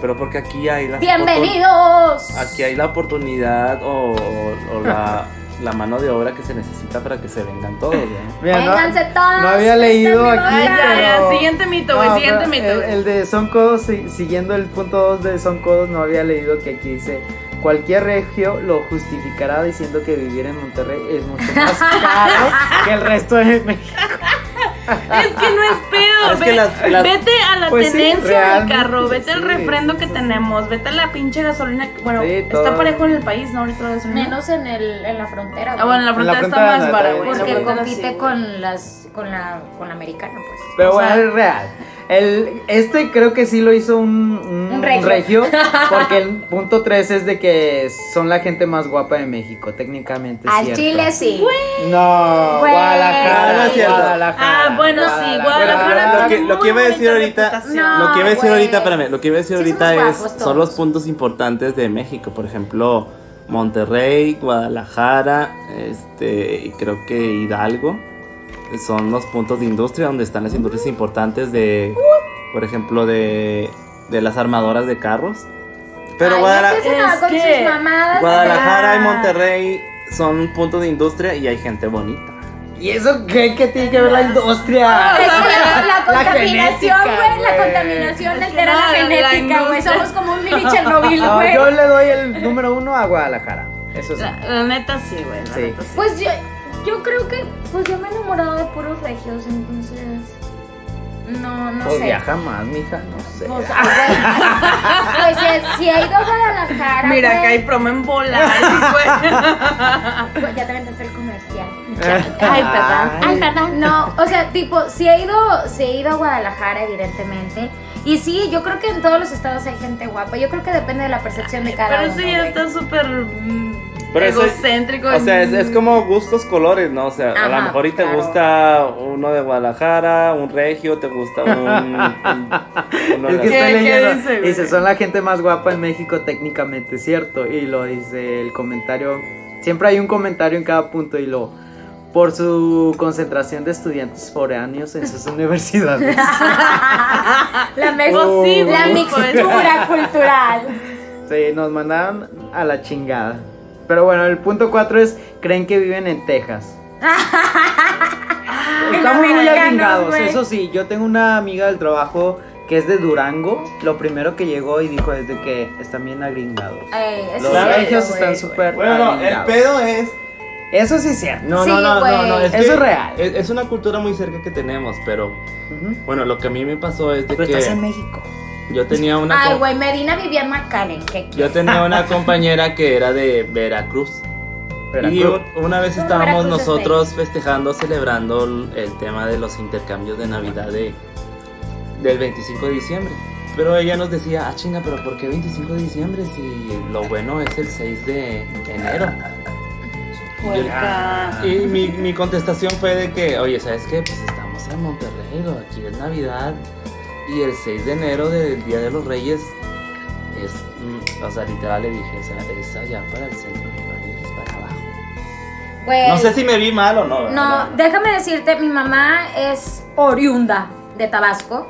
pero porque aquí hay la Bienvenidos. Aquí hay la oportunidad o, o- o la, la mano de obra que se necesita para que se vengan todos. ¿no? Mira, no- Vénganse todos. no había este leído aquí, pero- siguiente mito, güey, No, siguiente mito. El, el de Son Codos, si- siguiendo el punto 2 de Son Codos, no había leído que aquí dice: Cualquier regio lo justificará diciendo que vivir en Monterrey es mucho más caro que el resto de México. Es que no es pedo. Es que ve- las- las- Vete a la Pues sí, tenencia del carro, vete al sí, refrendo que sí. tenemos, vete a la pinche gasolina. Bueno, Sí, está parejo en el país, ¿no? Ahorita la gasolina. Menos en, el, en la frontera. Ah, bueno, en la En la frontera está frontera más está güey. Porque compite sí, con las con la con la americana, pues. Pero O bueno, sea, es real. El, este creo que sí lo hizo un, un Un regio. porque el punto 3 es de que son la gente más guapa de México, técnicamente. al cierto. Chile sí. No. Guadalajara, es cierto. Guadalajara. Ah, bueno, sí, Guadalajara Bueno, lo que, tiene lo que iba a decir ahorita, lo que iba a decir ahorita, espérame, lo que iba a decir Sí ahorita es, guapos son los puntos importantes de México, por ejemplo, Monterrey, Guadalajara, este, y creo que Hidalgo, son los puntos de industria donde están las industrias importantes de, por ejemplo, de, de las armadoras de carros. Pero Ay, Guadala- no con que sus mamadas. Guadalajara y Ah. Monterrey son puntos de industria y hay gente bonita. ¿Y eso qué, qué tiene que ver la industria? Es que la, la La contaminación, güey, la contaminación altera la no, la genética, güey. Somos como un mini Chernobyl, No, güey. yo le doy el número uno a Guadalajara. Eso sí. La, la neta sí, güey. Sí. sí. Pues yo, yo creo que, pues yo me he enamorado de puros regios, entonces. No, no Pues sé. viaja más, mija, no sé. Pues, ay, güey. Pues, si, si he ido a Guadalajara. Mira, acá hay promo en güey. pues, ya te aventaste el comercial. Ay, perdón. Ay, perdón. No, o sea, tipo, si he ido, si he ido a Guadalajara, evidentemente. Y sí, yo creo que en todos los estados hay gente guapa. Yo creo que depende de la percepción de cada Pero uno. eso ya está súper mm, Pero es- egocéntrico. O sea, es, es como gustos colores, ¿no? O sea, a lo mejor y te claro. gusta uno de Guadalajara, un regio, te gusta un... un- uno Es que las- ¿Qué- estoy qué leyendo. dice, güey? dice, son la gente más guapa en México técnicamente, ¿cierto? Y lo dice el comentario. Siempre hay un comentario en cada punto y lo. Por su concentración de estudiantes foráneos en sus universidades. La, Pues sí, la güey, mixtura cultural. Sí, nos mandaron a la chingada. Pero bueno, el punto 4 es, creen que viven en Texas. Estamos muy agringados, eso sí, yo tengo una amiga del trabajo que es de Durango, lo primero que llegó y dijo es de que están bien agringados. Ey, eso Los regios están súper Bueno, no, el agringados. pedo es... Eso sí es cierto. No, Sí, no, no, no, no, es Eso que es real. Es, es una cultura muy cerca que tenemos, pero Ujú. bueno, lo que a mí me pasó es de Pero estás en que México. Yo tenía una Ay, güey, Medina vivía en McAllen. ¿Qué yo tenía una compañera que era de Veracruz. Y Veracruz. u- una vez No, estábamos Veracruz es nosotros festejando, celebrando el, tema de los intercambios de Navidad de, del 25 de diciembre. Pero ella nos decía, ah, chinga, pero ¿por qué 25 de diciembre si lo bueno es el 6 de enero? Y mi, mi contestación fue de que, oye, ¿sabes qué? Pues estamos en Monterrey, aquí es Navidad y el 6 de enero del Día de los Reyes es, mm, o sea, literal le dije, o sea, es allá para el centro país, para abajo. Güey. No sé si me vi mal o no. No, déjame decirte, mi mamá es oriunda de Tabasco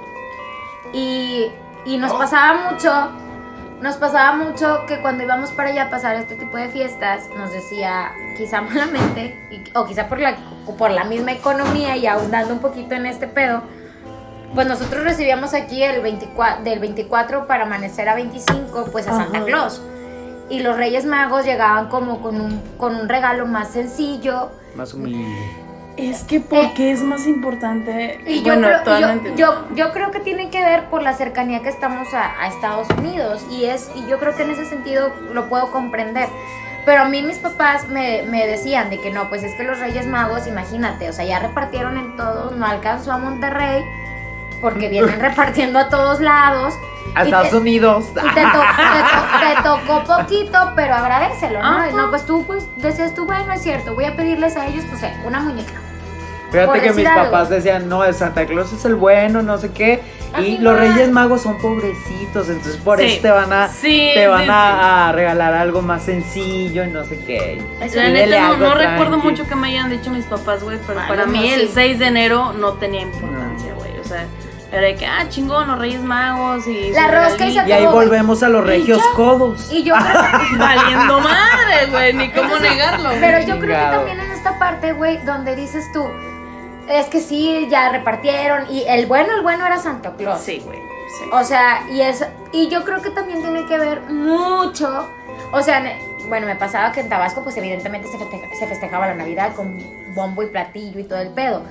y, y nos pasaba mucho, nos pasaba mucho que cuando íbamos para allá a pasar este tipo de fiestas, nos decía, quizá malamente, y- o quizá por la, por la misma economía y ahondando un poquito en este pedo, pues nosotros recibíamos aquí el 24, del 24 para amanecer a 25, pues a Santa Ajá. Claus. Y los Reyes Magos llegaban como con un, con un regalo más sencillo, Más humilde. Es que porque es más importante. Y yo, bueno, creo, yo, no entiendo. yo, yo creo que tiene que ver por la cercanía que estamos a, a Estados Unidos y es y yo creo que en ese sentido lo puedo comprender. Pero a mí mis papás me, me decían de que no, pues es que los Reyes Magos, imagínate, o sea, ya repartieron en todos, no alcanzó a Monterrey porque vienen repartiendo a todos lados. A Estados te- Unidos. Y te, to- te to- te tocó poquito, pero agradecelo, ¿no? Ajá. No, pues tú pues decías tú, bueno, es cierto, voy a pedirles a ellos, pues sé, una muñeca. Fíjate por que mis algo. papás decían, no, el Santa Claus es el bueno, no sé qué. Y los. Reyes Magos son pobrecitos, entonces por Sí. eso te van a, Sí, te van sí, a, a regalar algo más sencillo y no sé qué. La Pídele neta, no, recuerdo mucho que me hayan dicho mis papás, güey, pero Ah, para no, mí no, el sí. 6 de enero no tenía importancia, güey. O sea, era de que, ah, chingón, los Reyes Magos y. La rosca y regalito. Y ahí volvemos a los regios codos. Y yo creo Valiendo madre, güey, ni cómo negarlo. Pero yo creo que también en esta parte, güey, donde dices tú, es que sí, ya repartieron y el bueno, el bueno era Santa Claus. Sí, güey. Sí. O sea, y es y yo creo que también tiene que ver mucho, o sea, ne- bueno, me pasaba que en Tabasco pues evidentemente se, festeja- se festejaba la Navidad con bombo y platillo y todo el pedo.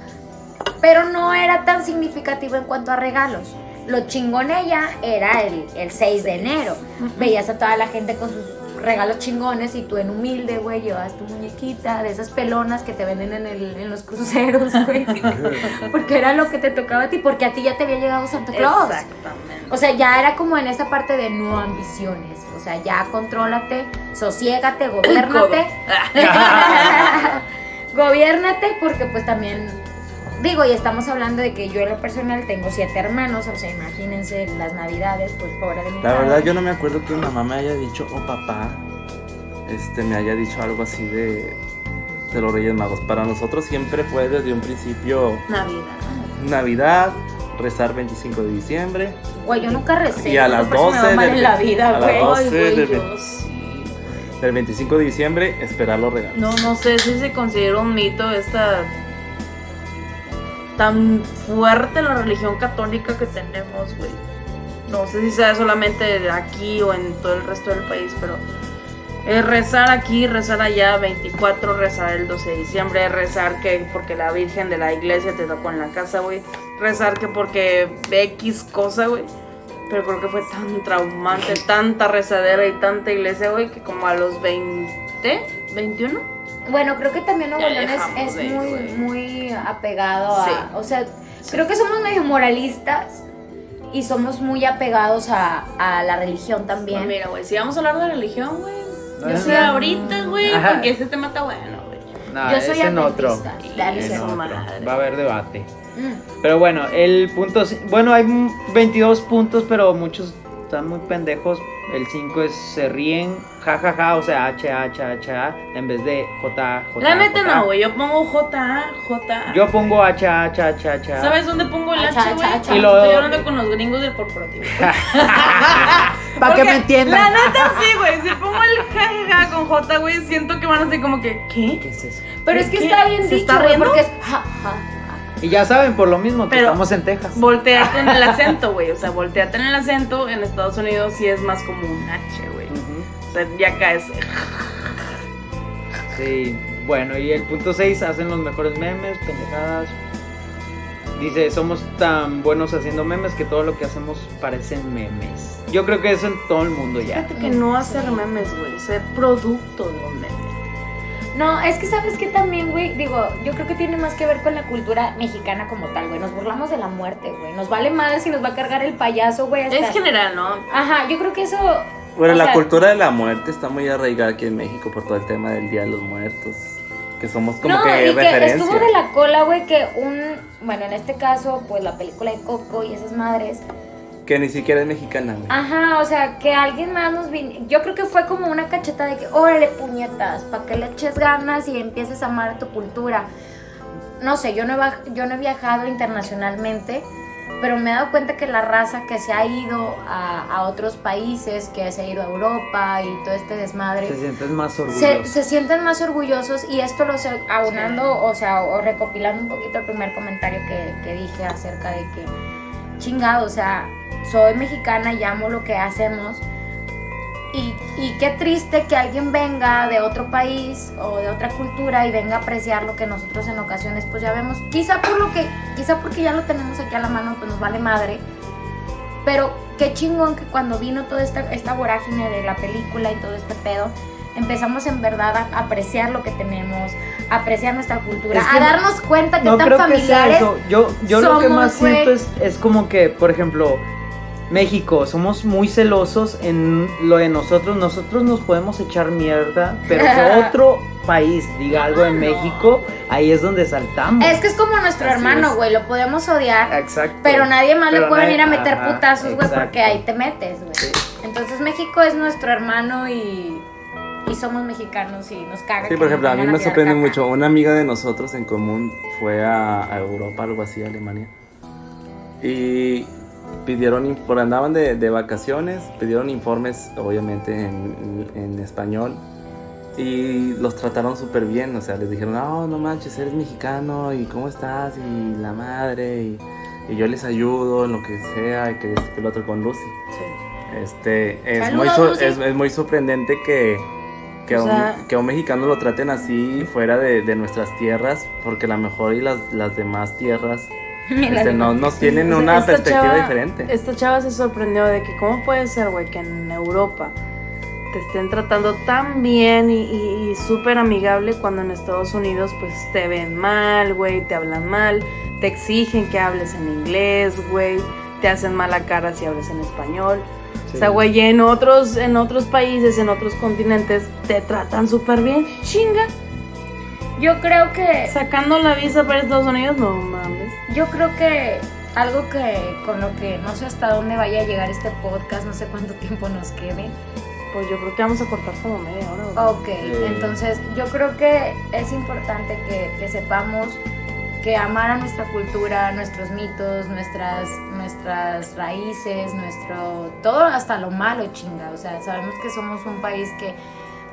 Pero no era tan significativo en cuanto a regalos. Lo chingón ella era el, el 6 de enero. Veías a toda la gente con sus regalos chingones y tú en humilde, güey, llevas tu muñequita de esas pelonas que te venden en, el, en los cruceros, güey. porque era lo que te tocaba a ti, porque a ti ya te había llegado Santa Claus. Exactamente. O sea, ya era como en esa parte de no ambiciones. O sea, ya contrólate, sosiégate, gobiérnate. gobiérnate porque pues también digo, y estamos hablando de que yo en lo personal tengo siete hermanos, o sea, imagínense las navidades, pues pobre de mi La verdad yo no me acuerdo que mi mamá me haya dicho, o papá, este, me haya dicho algo así de, de los Reyes Magos. Para nosotros siempre fue desde un principio Navidad. Navidad, rezar 25 de diciembre. Güey, yo nunca recé. Y a las por eso me va 12 mal del- en la a vida, las güey. 12 Ay, güey, del yo 20 sí. Del 25 de diciembre, esperar los regalos. No, no sé si se considera un mito esta tan fuerte la religión católica que tenemos, güey. No sé si sea solamente aquí o en todo el resto del país, pero rezar aquí, rezar allá, 24, rezar el 12 de diciembre, rezar que porque la Virgen de la iglesia te tocó en la casa, güey. Rezar que porque X cosa, güey. Pero creo que fue tan traumante, tanta rezadera y tanta iglesia, güey, que como a los 20, 21, Bueno, creo que también Nuevo León es, es muy, muy apegado a. Sí. O sea, creo que somos medio moralistas y somos muy apegados a, a la religión Pues también. mira, güey, si vamos a hablar de religión, güey. Yo soy ahorita, güey, porque ese tema está bueno, güey. No, Yo es soy en otro. Dale, su otro. madre. Va a haber debate. Mm. Pero bueno, el punto. Bueno, hay m- 22 puntos, pero muchos están muy pendejos. El 5 es se ríen, jajaja, o sea, H, H, H, A, en vez de J, J. La neta J. no, güey. Yo pongo J, J. Yo pongo H, H, H, H. A. ¿Sabes dónde pongo el H, güey? Lo- Estoy hablando con los gringos del corporativo. Para que me entiendan. La neta sí, güey. Si pongo el jajaja con J, güey, siento que van a ser como que, ¿qué? ¿Qué es eso? Pero es que está bien ¿Se dicho, porque es. Ja, ja, ja. Y ya saben, por lo mismo, que Pero- estamos en Texas. Volteate en el acento, güey. O sea, volteate en el acento. En Estados Unidos sí es más como un H, güey. O sea, ya caes. Sí, bueno, y el punto 6, hacen los mejores memes, pendejadas. Dice, somos tan buenos haciendo memes que todo lo que hacemos parecen memes. Yo creo que eso en todo el mundo ya. Fíjate que no hacer memes, güey. Ser producto de un meme. No, es que sabes que también, güey, digo, yo creo que tiene más que ver con la cultura mexicana como tal, güey. Nos burlamos de la muerte, güey. Nos vale madre si nos va a cargar el payaso, güey. hasta- Es general, ¿no? Ajá, yo creo que eso. Bueno, o la sea, cultura de la muerte está muy arraigada aquí en México por todo el tema del Día de los Muertos. Que somos como no, que y que referencia. estuvo de la cola, güey, que un. Bueno, en este caso, pues la película de Coco y esas madres. Que ni siquiera es mexicana, güey. Ajá, o sea, que alguien más nos vino. Yo creo que fue como una cacheta de que, órale, puñetas, para que le eches ganas y empieces a amar tu cultura. No sé, yo no, he, yo no he viajado internacionalmente, pero me he dado cuenta que la raza que se ha ido a, a otros países, que se ha ido a Europa y todo este desmadre. Se sienten más orgullosos. se sienten más orgullosos y esto lo sé aunando, o sea, o recopilando un poquito el primer comentario que, que dije acerca de que, chingado, o sea, soy mexicana y amo lo que hacemos. Y, y qué triste que alguien venga de otro país o de otra cultura y venga a apreciar lo que nosotros en ocasiones pues ya vemos. Quizá por lo que, quizá porque ya lo tenemos aquí a la mano, pues nos vale madre. Pero qué chingón que cuando vino toda esta, esta vorágine de la película y todo este pedo, empezamos en verdad a apreciar lo que tenemos, a apreciar nuestra cultura, Es que a darnos cuenta que No tan creo que sea familiares. eso. Yo, yo lo que más siento es, es como que, por ejemplo, México, somos muy celosos en lo de nosotros. Nosotros nos podemos echar mierda, pero que otro país diga algo de no. México, ahí es donde saltamos. Es que es como nuestro Así hermano, güey, lo podemos odiar, Exacto. pero nadie más le puede nadie- venir a meter ajá, putazos, güey, porque ahí te metes, güey. Sí. Entonces México es nuestro hermano y, y somos mexicanos y nos caga. Sí, por ejemplo, a mí me sorprende caca. mucho. Una amiga de nosotros en común fue a, a Europa, algo así, a Alemania. Y pidieron, por andaban de, de vacaciones, pidieron informes, obviamente en, en español. Y los trataron súper bien, o sea, les dijeron, no, no manches, eres mexicano y cómo estás y la madre y, y yo les ayudo en lo que sea y que que lo otro con Lucy. Este, es, Saludos, muy, sor- Lucy. es, es muy sorprendente que, que, O a un, sea- que a un mexicano lo traten así fuera de, de nuestras tierras, porque a lo mejor y las, las demás tierras este, no, nos tienen una esta perspectiva chava- diferente. Esta chava se sorprendió de que cómo puede ser, güey, que en Europa te estén tratando tan bien y, y- y súper amigable cuando en Estados Unidos pues te ven mal, güey, te hablan mal, te exigen que hables en inglés, güey, te hacen mala cara si hablas en español. O sea, güey, y en otros, en otros países, en otros continentes, te tratan súper bien. Chinga. Yo creo que Sacando la visa para Estados Unidos, no mames. Yo creo que algo que con lo que no sé hasta dónde vaya a llegar este podcast, no sé cuánto tiempo nos quede. Pues yo creo que vamos a cortar como media hora. güey. Ok, entonces yo creo que es importante que, que sepamos que amar a nuestra cultura, nuestros mitos, nuestras, nuestras raíces, nuestro todo hasta lo malo, chinga. O sea, sabemos que somos un país que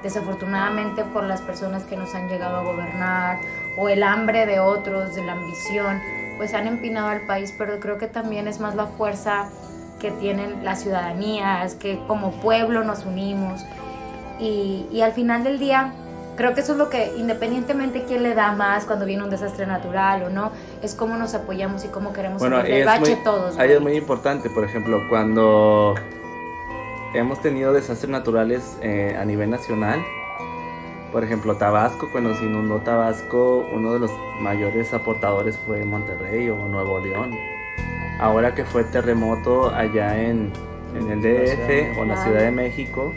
desafortunadamente por las personas que nos han llegado a gobernar o el hambre de otros, de la ambición, pues han empinado al país, pero creo que también es más la fuerza que tienen las ciudadanías, que como pueblo nos unimos y al final del día creo que eso es lo que independientemente quién le da más cuando viene un desastre natural o no, es cómo nos apoyamos y cómo queremos Bueno, salir ahí del es, bache muy, todos. ahí es muy importante, por ejemplo, cuando hemos tenido desastres naturales eh, a nivel nacional, por ejemplo, Tabasco, cuando se inundó Tabasco, uno de los mayores aportadores fue Monterrey o Nuevo León. Ahora que fue terremoto allá en, en el DF o la Ah. Ciudad de México,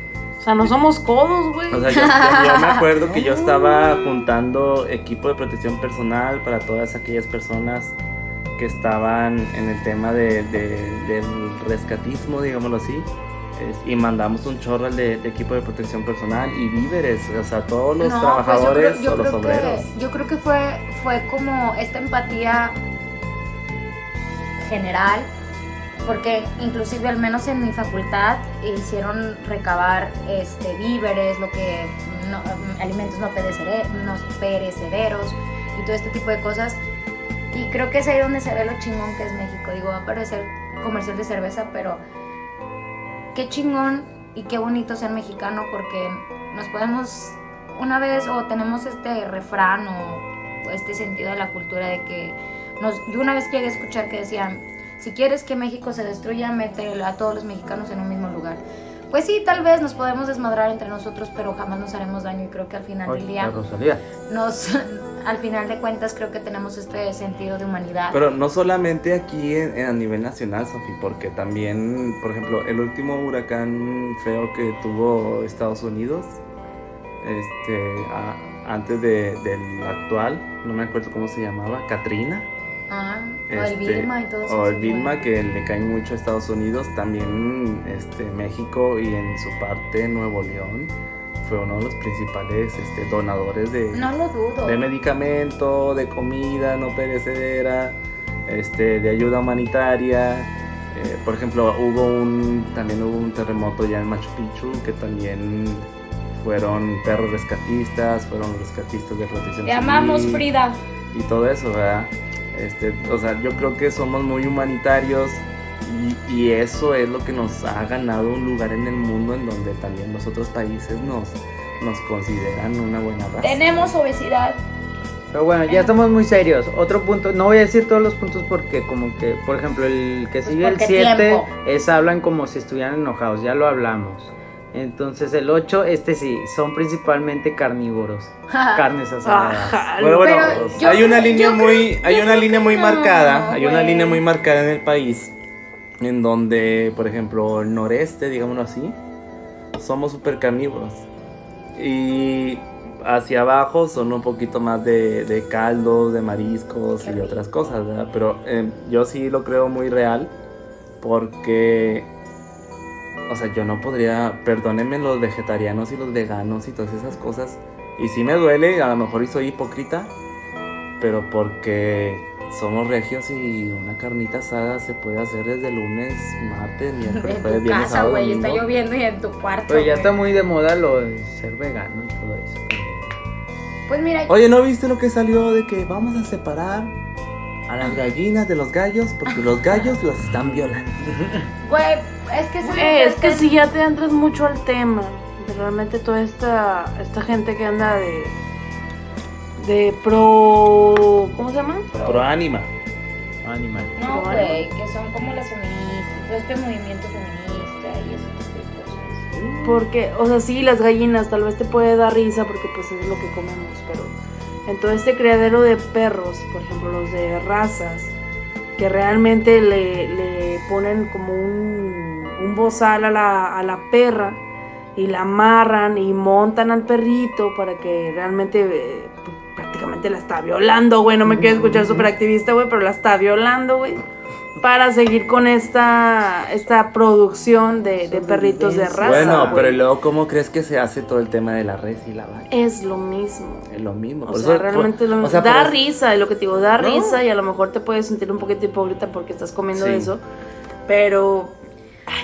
O sea, no somos codos, güey. o sea, yo, yo- yo me acuerdo que yo estaba juntando equipo de protección personal para todas aquellas personas que estaban en el tema de- de- del rescatismo, digámoslo así. es- y mandamos un chorro de, de equipo de protección personal y víveres, o sea, todos los No, pues yo trabajadores creo- yo o los que- obreros. yo creo que fue, fue como esta empatía general, porque inclusive al menos en mi facultad hicieron recabar este, víveres, lo que no- alimentos no, perecere- no perecederos y todo este tipo de cosas. Y creo que es ahí donde se ve lo chingón que es México. Digo, va a parecer comercial de cerveza, pero qué chingón y qué bonito ser mexicano porque nos podemos una vez o tenemos este refrán o este sentido de la cultura de que nos, yo una vez llegué a escuchar que decían, si quieres que México se destruya, mete a todos los mexicanos en un mismo lugar. Pues sí, tal vez nos podemos desmadrar entre nosotros, pero jamás nos haremos daño y creo que al final del día nos al final de cuentas creo que tenemos este sentido de humanidad. Pero no solamente aquí en- en- a nivel nacional, Sofi, porque también, por ejemplo, el último huracán feo que tuvo Estados Unidos, este, a- antes de- del actual, no me acuerdo cómo se llamaba, Katrina. Ah, o el este, Vilma y todo eso. O el Vilma, que le caen mucho a Estados Unidos, también este, México y en su parte Nuevo León fue uno de los principales este, donadores de, No lo dudo. de medicamento, de comida no perecedera, este, de ayuda humanitaria. Eh, por ejemplo, hubo un, también hubo un terremoto ya en Machu Picchu que también fueron perros rescatistas, fueron rescatistas de protección Te amamos, Frida. y todo eso, ¿verdad? Este, o sea, yo creo que somos muy humanitarios y, y eso es lo que nos ha ganado un lugar en el mundo en donde también los otros países nos, nos consideran una buena raza. Tenemos obesidad. Pero bueno, ya estamos muy serios. Otro punto, no voy a decir todos los puntos porque como que, por ejemplo, el que Pues sigue el porque 7 tiempo. es hablan como si estuvieran enojados, ya lo hablamos. Entonces el 8, este sí, son principalmente carnívoros, carnes asadas. Ajá, Bueno, bueno, Pero yo hay una creo- línea muy, creo- hay una línea muy no, marcada, hay una línea muy marcada en el país, en donde, por ejemplo, el noreste, digámoslo así, somos súper carnívoros. Y hacia abajo son un poquito más de, de caldos, de mariscos Qué y rico. otras cosas, ¿verdad? Pero eh, yo sí lo creo muy real, porque, o sea, yo no podría, perdónenme los vegetarianos y los veganos y todas esas cosas. Y sí me duele, a lo mejor y soy hipócrita, pero porque somos regios y una carnita asada se puede hacer desde lunes, martes, miércoles, jueves, viernes, casa, sábado, güey, está domingo. lloviendo y en tu cuarto. Pero ya está muy de moda lo de ser vegano y todo eso. Pues mira, Oye, ¿no viste lo que salió de que vamos a separar a las gallinas de los gallos porque los gallos los están violando? güey, es que, Güey, es que si ya te entras mucho al tema realmente toda esta, esta gente que anda de, de pro, ¿cómo se llama? Pro ánima. Animal. No, güey, que son como las feministas, todo este movimiento feminista y ese tipo de cosas. Porque, o sea, sí, las gallinas tal vez te puede dar risa porque pues es lo que comemos, pero en todo este criadero de perros, por ejemplo, los de razas, que realmente le, le ponen como un, un bozal a la, a la perra y la amarran y montan al perrito para que realmente eh, pues, prácticamente la está violando, güey. No me quiero escuchar súper activista, güey, pero la está violando, güey. Para seguir con esta, esta producción de, de perritos de raza. bueno, güey. pero ¿y luego, ¿cómo crees que se hace todo el tema de la res y la vaca? Es lo mismo. Es lo mismo. O por sea, eso- realmente por- lo mismo. o sea, da por- risa, es lo que te digo, da No. risa y a lo mejor te puedes sentir un poquito hipócrita porque estás comiendo Sí. eso. Pero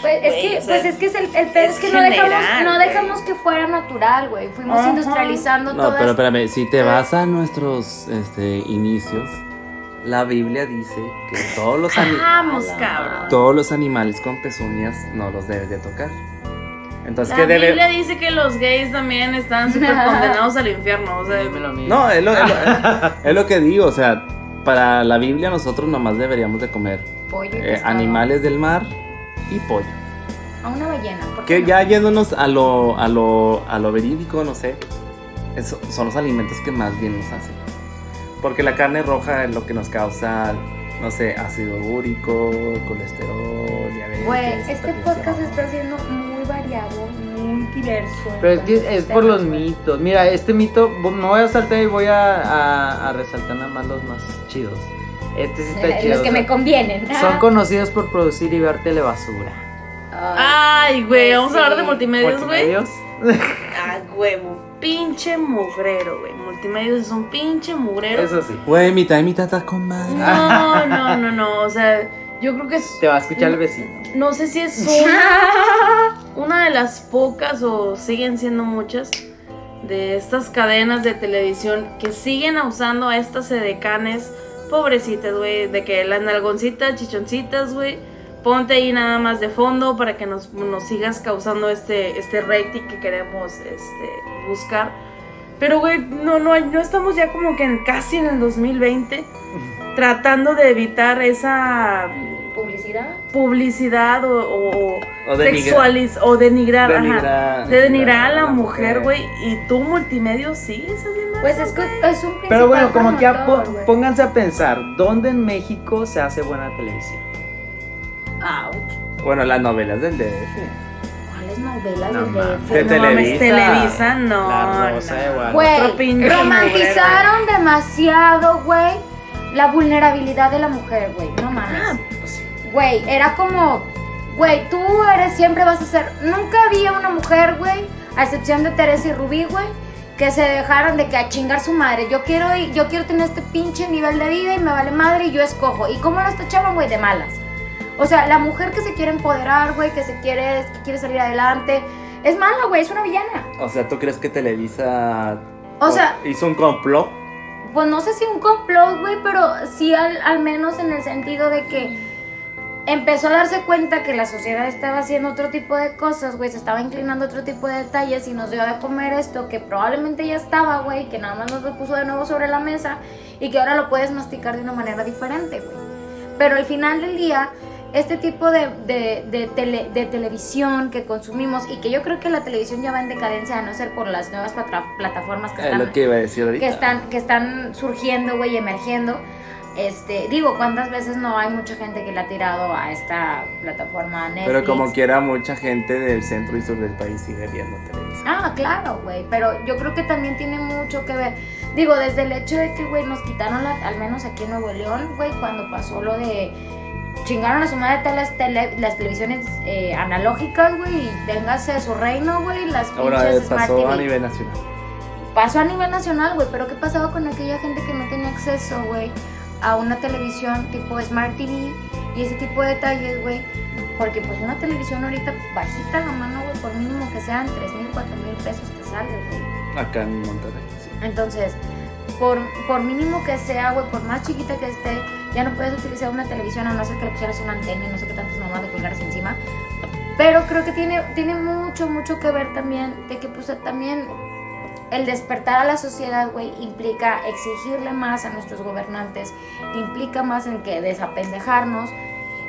Pues es que, o sea, pues es que es el, el pedo es es que no dejamos, general, no dejamos que fuera natural, güey. Fuimos Ajá. industrializando No, todas pero espérame, si te vas a nuestros este, inicios, la Biblia dice que todos los, ani- vamos, cabrón. todos los animales con pezuñas no los debes de tocar. Entonces, La ¿qué debe...? Biblia dice que los gays también están súper condenados al infierno. O sea, Dímelo. No, es lo, es, lo, es lo que digo, o sea, para la Biblia nosotros nomás deberíamos de comer pollo eh, animales del mar y pollo. A una ballena. ¿por qué Que no? ya yéndonos a lo, a lo, a lo verídico, no sé, eso, son los alimentos que más bien nos hacen. Porque la carne roja es lo que nos causa, no sé, ácido úrico, colesterol, diabetes. Güey, este podcast está siendo muy variado, muy diverso. Pero es que es por los mitos. Mira, este mito, me voy a saltar y voy a, a- a resaltar nada más los más chidos. Este sí está Eh, chido. Los que o sea, me convienen. Son conocidos por producir y ver telebasura. Ay, güey, vamos a hablar de multimedios, güey. ¿Multimedios? Ah, huevo. Pinche mugrero, güey. Multimedios es un pinche mugrero. Eso sí. Güey, mitad y mitad está con madre. No, no, no, no. O sea, yo creo que es. Te va a escuchar el vecino. No sé si es una, una de las pocas o siguen siendo muchas de estas cadenas de televisión que siguen usando a estas edecanes pobrecitas, güey, de que las nalgoncitas, chichoncitas, güey, ponte ahí nada más de fondo para que nos, nos sigas causando este, este rating que queremos este, buscar. Pero, güey, no, no, no estamos ya como que en, casi en el 2020 tratando de evitar esa Publicidad. publicidad o, o, O denigra- sexualiz- o denigrar, ajá, denigrar- de denigrar a la la mujer, güey. Y tú multimedio sigues haciendo Pues es que es un Pero bueno, como que ya po- pónganse a pensar, ¿dónde en México se hace buena televisión? Ouch. Bueno, las novelas del DF. ¿Cuáles novelas No del mames. DF? De no Televisa. Televisa, no. La Rosa no. Güey, romantizaron demasiado, güey, la vulnerabilidad de la mujer, güey. No mames. Güey, era como, güey, tú eres, siempre vas a ser. Nunca había una mujer, güey, a excepción de Teresa y Rubí, güey, que se dejaran de que a chingar su madre. Yo quiero, yo quiero tener este pinche nivel de vida y me vale madre y yo escojo. ¿Y cómo las tachaban, güey? De malas. O sea, la mujer que se quiere empoderar, güey, que se quiere, que quiere salir adelante, es mala, güey, es una villana. O sea, ¿tú crees que Televisa O sea- hizo un complot? Pues no sé si un complot, güey, pero sí al, al menos en el sentido de que empezó a darse cuenta que la sociedad estaba haciendo otro tipo de cosas, güey, se estaba inclinando a otro tipo de detalles y nos dio de comer esto que probablemente ya estaba, güey, que nada más nos lo puso de nuevo sobre la mesa y que ahora lo puedes masticar de una manera diferente, güey. Pero al final del día, este tipo de, de, de tele- de televisión que consumimos y que yo creo que la televisión ya va en decadencia a no ser por las nuevas plataformas que Es están lo que iba a decir ahorita. que están, que están surgiendo, güey, emergiendo. Este, digo, ¿cuántas veces no hay mucha gente que le ha tirado a esta plataforma Netflix? Pero como quiera, mucha gente del centro y sur del país sigue viendo Televisa. Ah, claro, güey, pero yo creo que también tiene mucho que ver. Digo, desde el hecho de que, güey, nos quitaron, la, al menos aquí en Nuevo León, güey, cuando pasó lo de... Chingaron a su madre todas las, tele- las televisiones eh, analógicas, güey, y véngase a su reino, güey, las Ahora pinches Smart pasó TV. a nivel nacional. pasó a nivel nacional, güey, pero ¿qué pasaba con aquella gente que no tenía acceso, güey, a una televisión tipo Smart TV y ese tipo de detalles, güey? Porque pues una televisión ahorita bajita la mano, güey, por mínimo que sean 3 mil, 4 mil pesos te sale, güey. Acá en Monterrey. sí. Entonces, por, por mínimo que sea, güey, por más chiquita que esté, ya no puedes utilizar una televisión a no ser que le pusieras una antena y no sé qué tantas mamás de colgaras encima. Pero creo que tiene, tiene mucho, mucho que ver también de que pues también el despertar a la sociedad, güey, implica exigirle más a nuestros gobernantes, implica más en que desapendejarnos.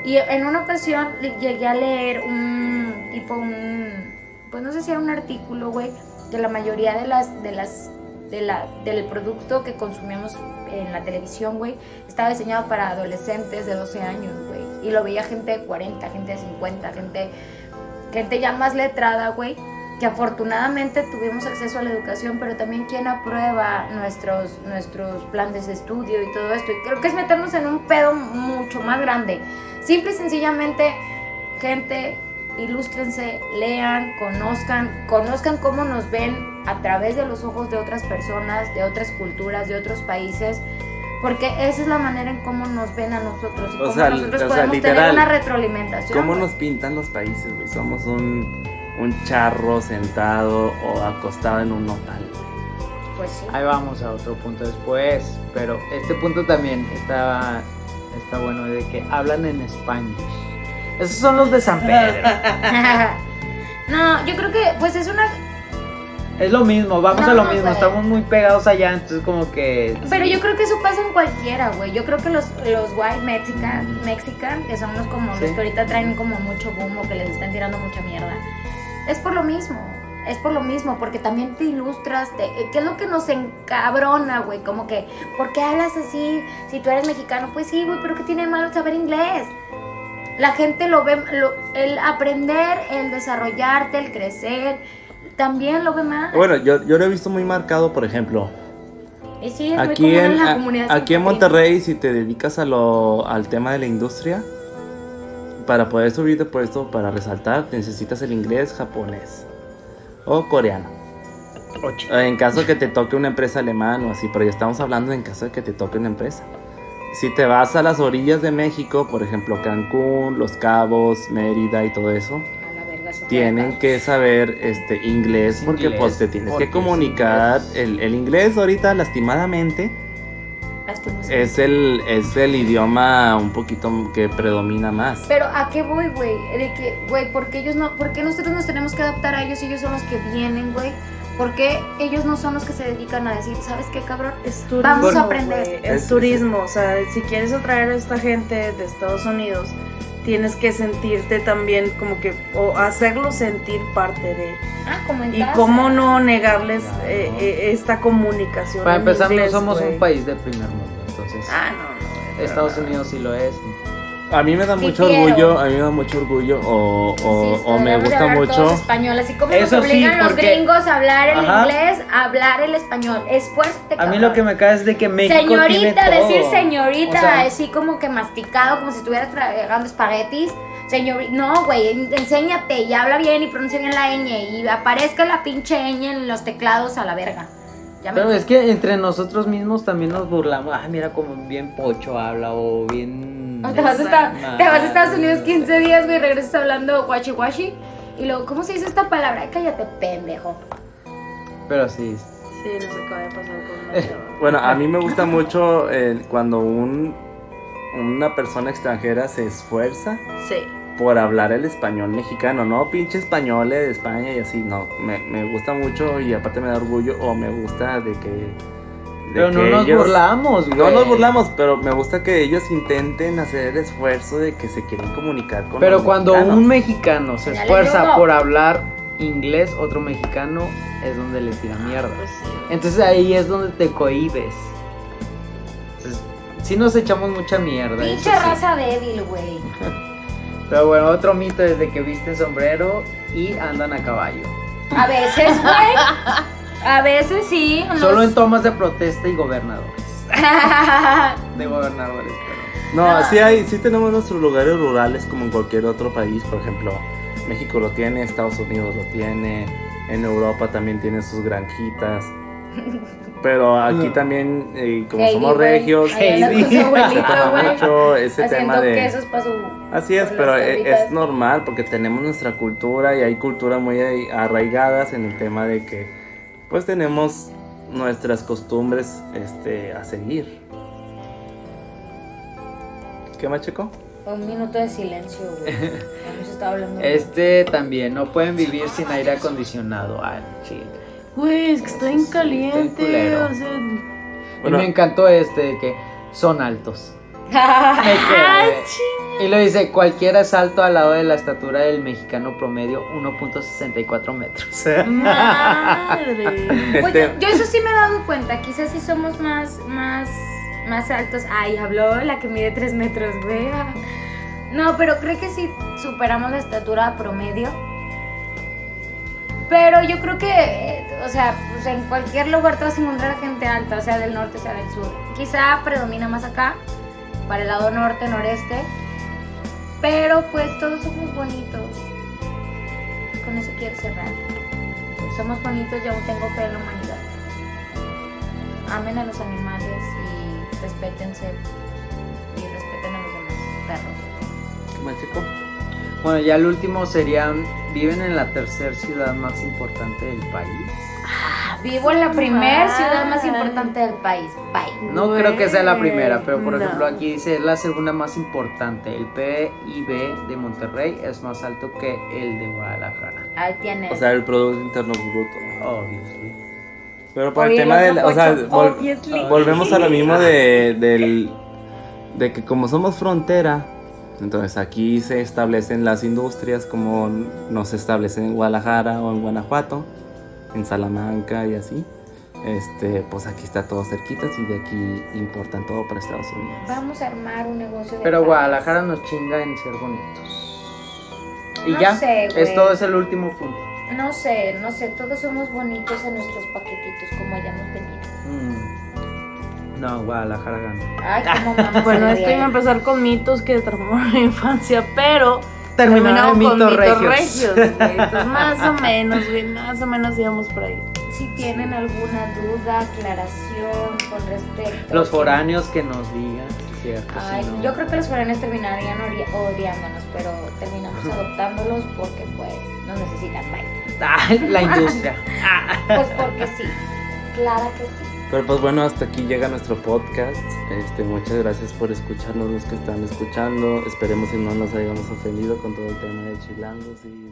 Y en una ocasión llegué a leer un tipo, un, pues no sé si era un artículo, güey, que la mayoría de las, de las, de la, del producto que consumimos en la televisión, güey, estaba diseñado para adolescentes de 12 años, güey. Y lo veía gente de 40, gente de 50, gente, gente ya más letrada, güey que afortunadamente tuvimos acceso a la educación, pero también quien aprueba nuestros, nuestros planes de estudio y todo esto. Y creo que es meternos en un pedo mucho más grande. Simple y sencillamente, gente, ilústrense, lean, conozcan, conozcan cómo nos ven a través de los ojos de otras personas, de otras culturas, de otros países. Porque esa es la manera en cómo nos ven a nosotros y cómo nosotros podemos tener una retroalimentación. ¿Cómo nos pintan los países, güey? Somos un un charro sentado o acostado en un nopal. Pues sí. Ahí vamos a otro punto después, pero este punto también está, está bueno de que hablan en español. Esos son los de San Pedro. no, yo creo que pues es una es lo mismo, vamos a lo mismo, estamos muy pegados allá, entonces como que... Pero yo creo que eso pasa en cualquiera, güey. Yo creo que los, los white mexican, mexican, que son los como los que ahorita traen como mucho boom o que les están tirando mucha mierda, es por lo mismo. Es por lo mismo, porque también te ilustras, te, eh, ¿qué es lo que nos encabrona, güey? Como que, ¿por qué hablas así si tú eres mexicano? Pues sí, güey, pero ¿qué tiene malo saber inglés? La gente lo ve, el aprender, el desarrollarte, el crecer, también lo ve mal. Bueno, yo, yo lo he visto muy marcado, por ejemplo. Sí, aquí en, aquí en Monterrey, si te dedicas a lo, al tema de la industria, para poder subir de puesto, para resaltar, necesitas el inglés japonés o coreano. En caso que te toque una empresa alemana o así, pero ya estamos hablando en caso de que te toque una empresa. Si te vas a las orillas de México, por ejemplo Cancún, Los Cabos, Mérida y todo eso, tienen que saber este inglés porque pues te tienes que comunicar. El, el inglés ahorita lastimadamente es el, es el idioma un poquito que predomina más. Pero ¿a qué voy, güey? De que, güey, ¿por qué ellos no, por qué nosotros nos tenemos que adaptar a ellos y ellos son los que vienen, güey? ¿Por qué ellos no son los que se dedican a decir, ¿sabes qué, cabrón? Es turismo, Vamos a aprender. es, turismo, o sea, si quieres atraer a esta gente de Estados Unidos, tienes que sentirte también como que, o hacerlo sentir parte de. Ah, como en Y cómo no negarles eh, eh, esta comunicación. Para empezar, no somos un país de primer mundo. Ah, no, no. Estados Unidos sí lo es. A mí me da mucho orgullo, a mí me da mucho orgullo o, o, me gusta mucho. español, así como nos obligan los gringos a hablar el inglés, a hablar el español. Esfuérzate. A mí lo que me cae es de que México Señorita, decir señorita, así como que masticado, como si estuvieras tragando espaguetis. Señor, no, güey, enséñate y habla bien y pronuncia bien la ñ y aparezca la pinche ñ en los teclados a la verga. Pero es que entre nosotros mismos también nos burlamos. Ah, mira como bien pocho habla o bien. Te, vas a te vas a Estados Unidos 15 días, güey, regresas hablando guachi guachi. Y luego, ¿cómo se dice esta palabra? Cállate, pendejo. Pero sí. Sí, no acaba de pasar con Bueno, a mí me gusta mucho cuando un, una persona extranjera se esfuerza. Sí por hablar el español mexicano, no pinche español de España y así, no, me, me gusta mucho y aparte me da orgullo o me gusta de que... pero no nos burlamos, güey. No nos burlamos, pero me gusta que ellos intenten hacer el esfuerzo de que se quieren comunicar con Pero cuando un mexicano se esfuerza por hablar inglés, otro mexicano es donde le tira mierda. Pues Entonces ahí es donde te cohibes. Entonces, sí nos echamos mucha mierda. Pinche raza débil, güey. Pero bueno, otro mito es de que visten sombrero y andan a caballo. A veces, güey. A veces sí. Solo en tomas de protesta y gobernadores. de gobernadores, pero. No, sí hay, sí tenemos nuestros lugares rurales como en cualquier otro país, por ejemplo, México lo tiene, Estados Unidos lo tiene, en Europa también tiene sus granjitas. Pero aquí también, eh, como somos regios, mucho ese tema de... Así es, pero e, es, normal porque tenemos nuestra cultura y hay culturas muy arraigadas en el tema de que pues tenemos nuestras costumbres este, a seguir. ¿Qué más, chico? Un minuto de silencio, güey. Está hablando. Este también, no pueden vivir sin aire acondicionado. Ay, chile. Güey, es que está bien Está caliente. culero. O sea, y me encantó este de que son altos. Me quedé. Y lo dice, cualquiera es alto al lado de la estatura del mexicano promedio, 1.64 metros. madre. Oye, Este- yo eso sí me he dado cuenta, quizás sí somos más, más, más altos. Ay, habló la que mide 3 metros, güey. No, pero creo que sí superamos la estatura promedio. Pero yo creo que, o sea, pues en cualquier lugar te vas a encontrar gente alta, sea del norte, sea del sur. Quizá predomina más acá, para el lado norte, noreste. Pero pues todos somos bonitos. Con eso quiero cerrar. Somos bonitos y aún tengo fe en la humanidad. Amen a los animales y respétense y respeten a los demás perros. ¿Qué más, chico? Bueno, ya el último sería, viven en la tercera ciudad más importante del país. Vivo en la primer Ay. ciudad más importante del país. Bye. No creo que sea la primera, pero por No. ejemplo aquí dice es la segunda más importante. El PIB de Monterrey es más alto que el de Guadalajara. Ahí tienes. O sea, el Producto Interno Bruto. Obviously. Pero por el Oye, tema el del. O sea, vol- obviously. volvemos a lo mismo de, del, de que como somos frontera, entonces aquí se establecen las industrias como no se establecen en Guadalajara o en Guanajuato, en Salamanca y así. Este, pues aquí está todo cerquitas y de aquí importan todo para Estados Unidos. Vamos a armar un negocio de Pero. Guadalajara nos chinga en ser bonitos. Y No ya, sé, güey. es todo es el último punto. No sé, no sé, todos somos bonitos en nuestros paquetitos como hayamos venido. Mm. No, Guadalajara gana. Ay, cómo mamá Bueno, esto iba a empezar con mitos que transformaron la infancia, pero Terminaron en con mitos regios. regios, güey. Entonces, más o menos, güey, más o menos íbamos por ahí. Si tienen alguna duda, aclaración con respecto. Los foráneos que nos digan, ¿cierto? Ay, yo creo que los foráneos terminarían odi- odiándonos, pero terminamos adoptándolos porque pues nos necesitan. Bye. Ay, la industria. Pues porque sí. Claro que sí. Pero pues bueno, hasta aquí llega nuestro podcast. Este, muchas gracias por escucharnos los que están escuchando. Esperemos que no nos hayamos ofendido con todo el tema de chilangos y.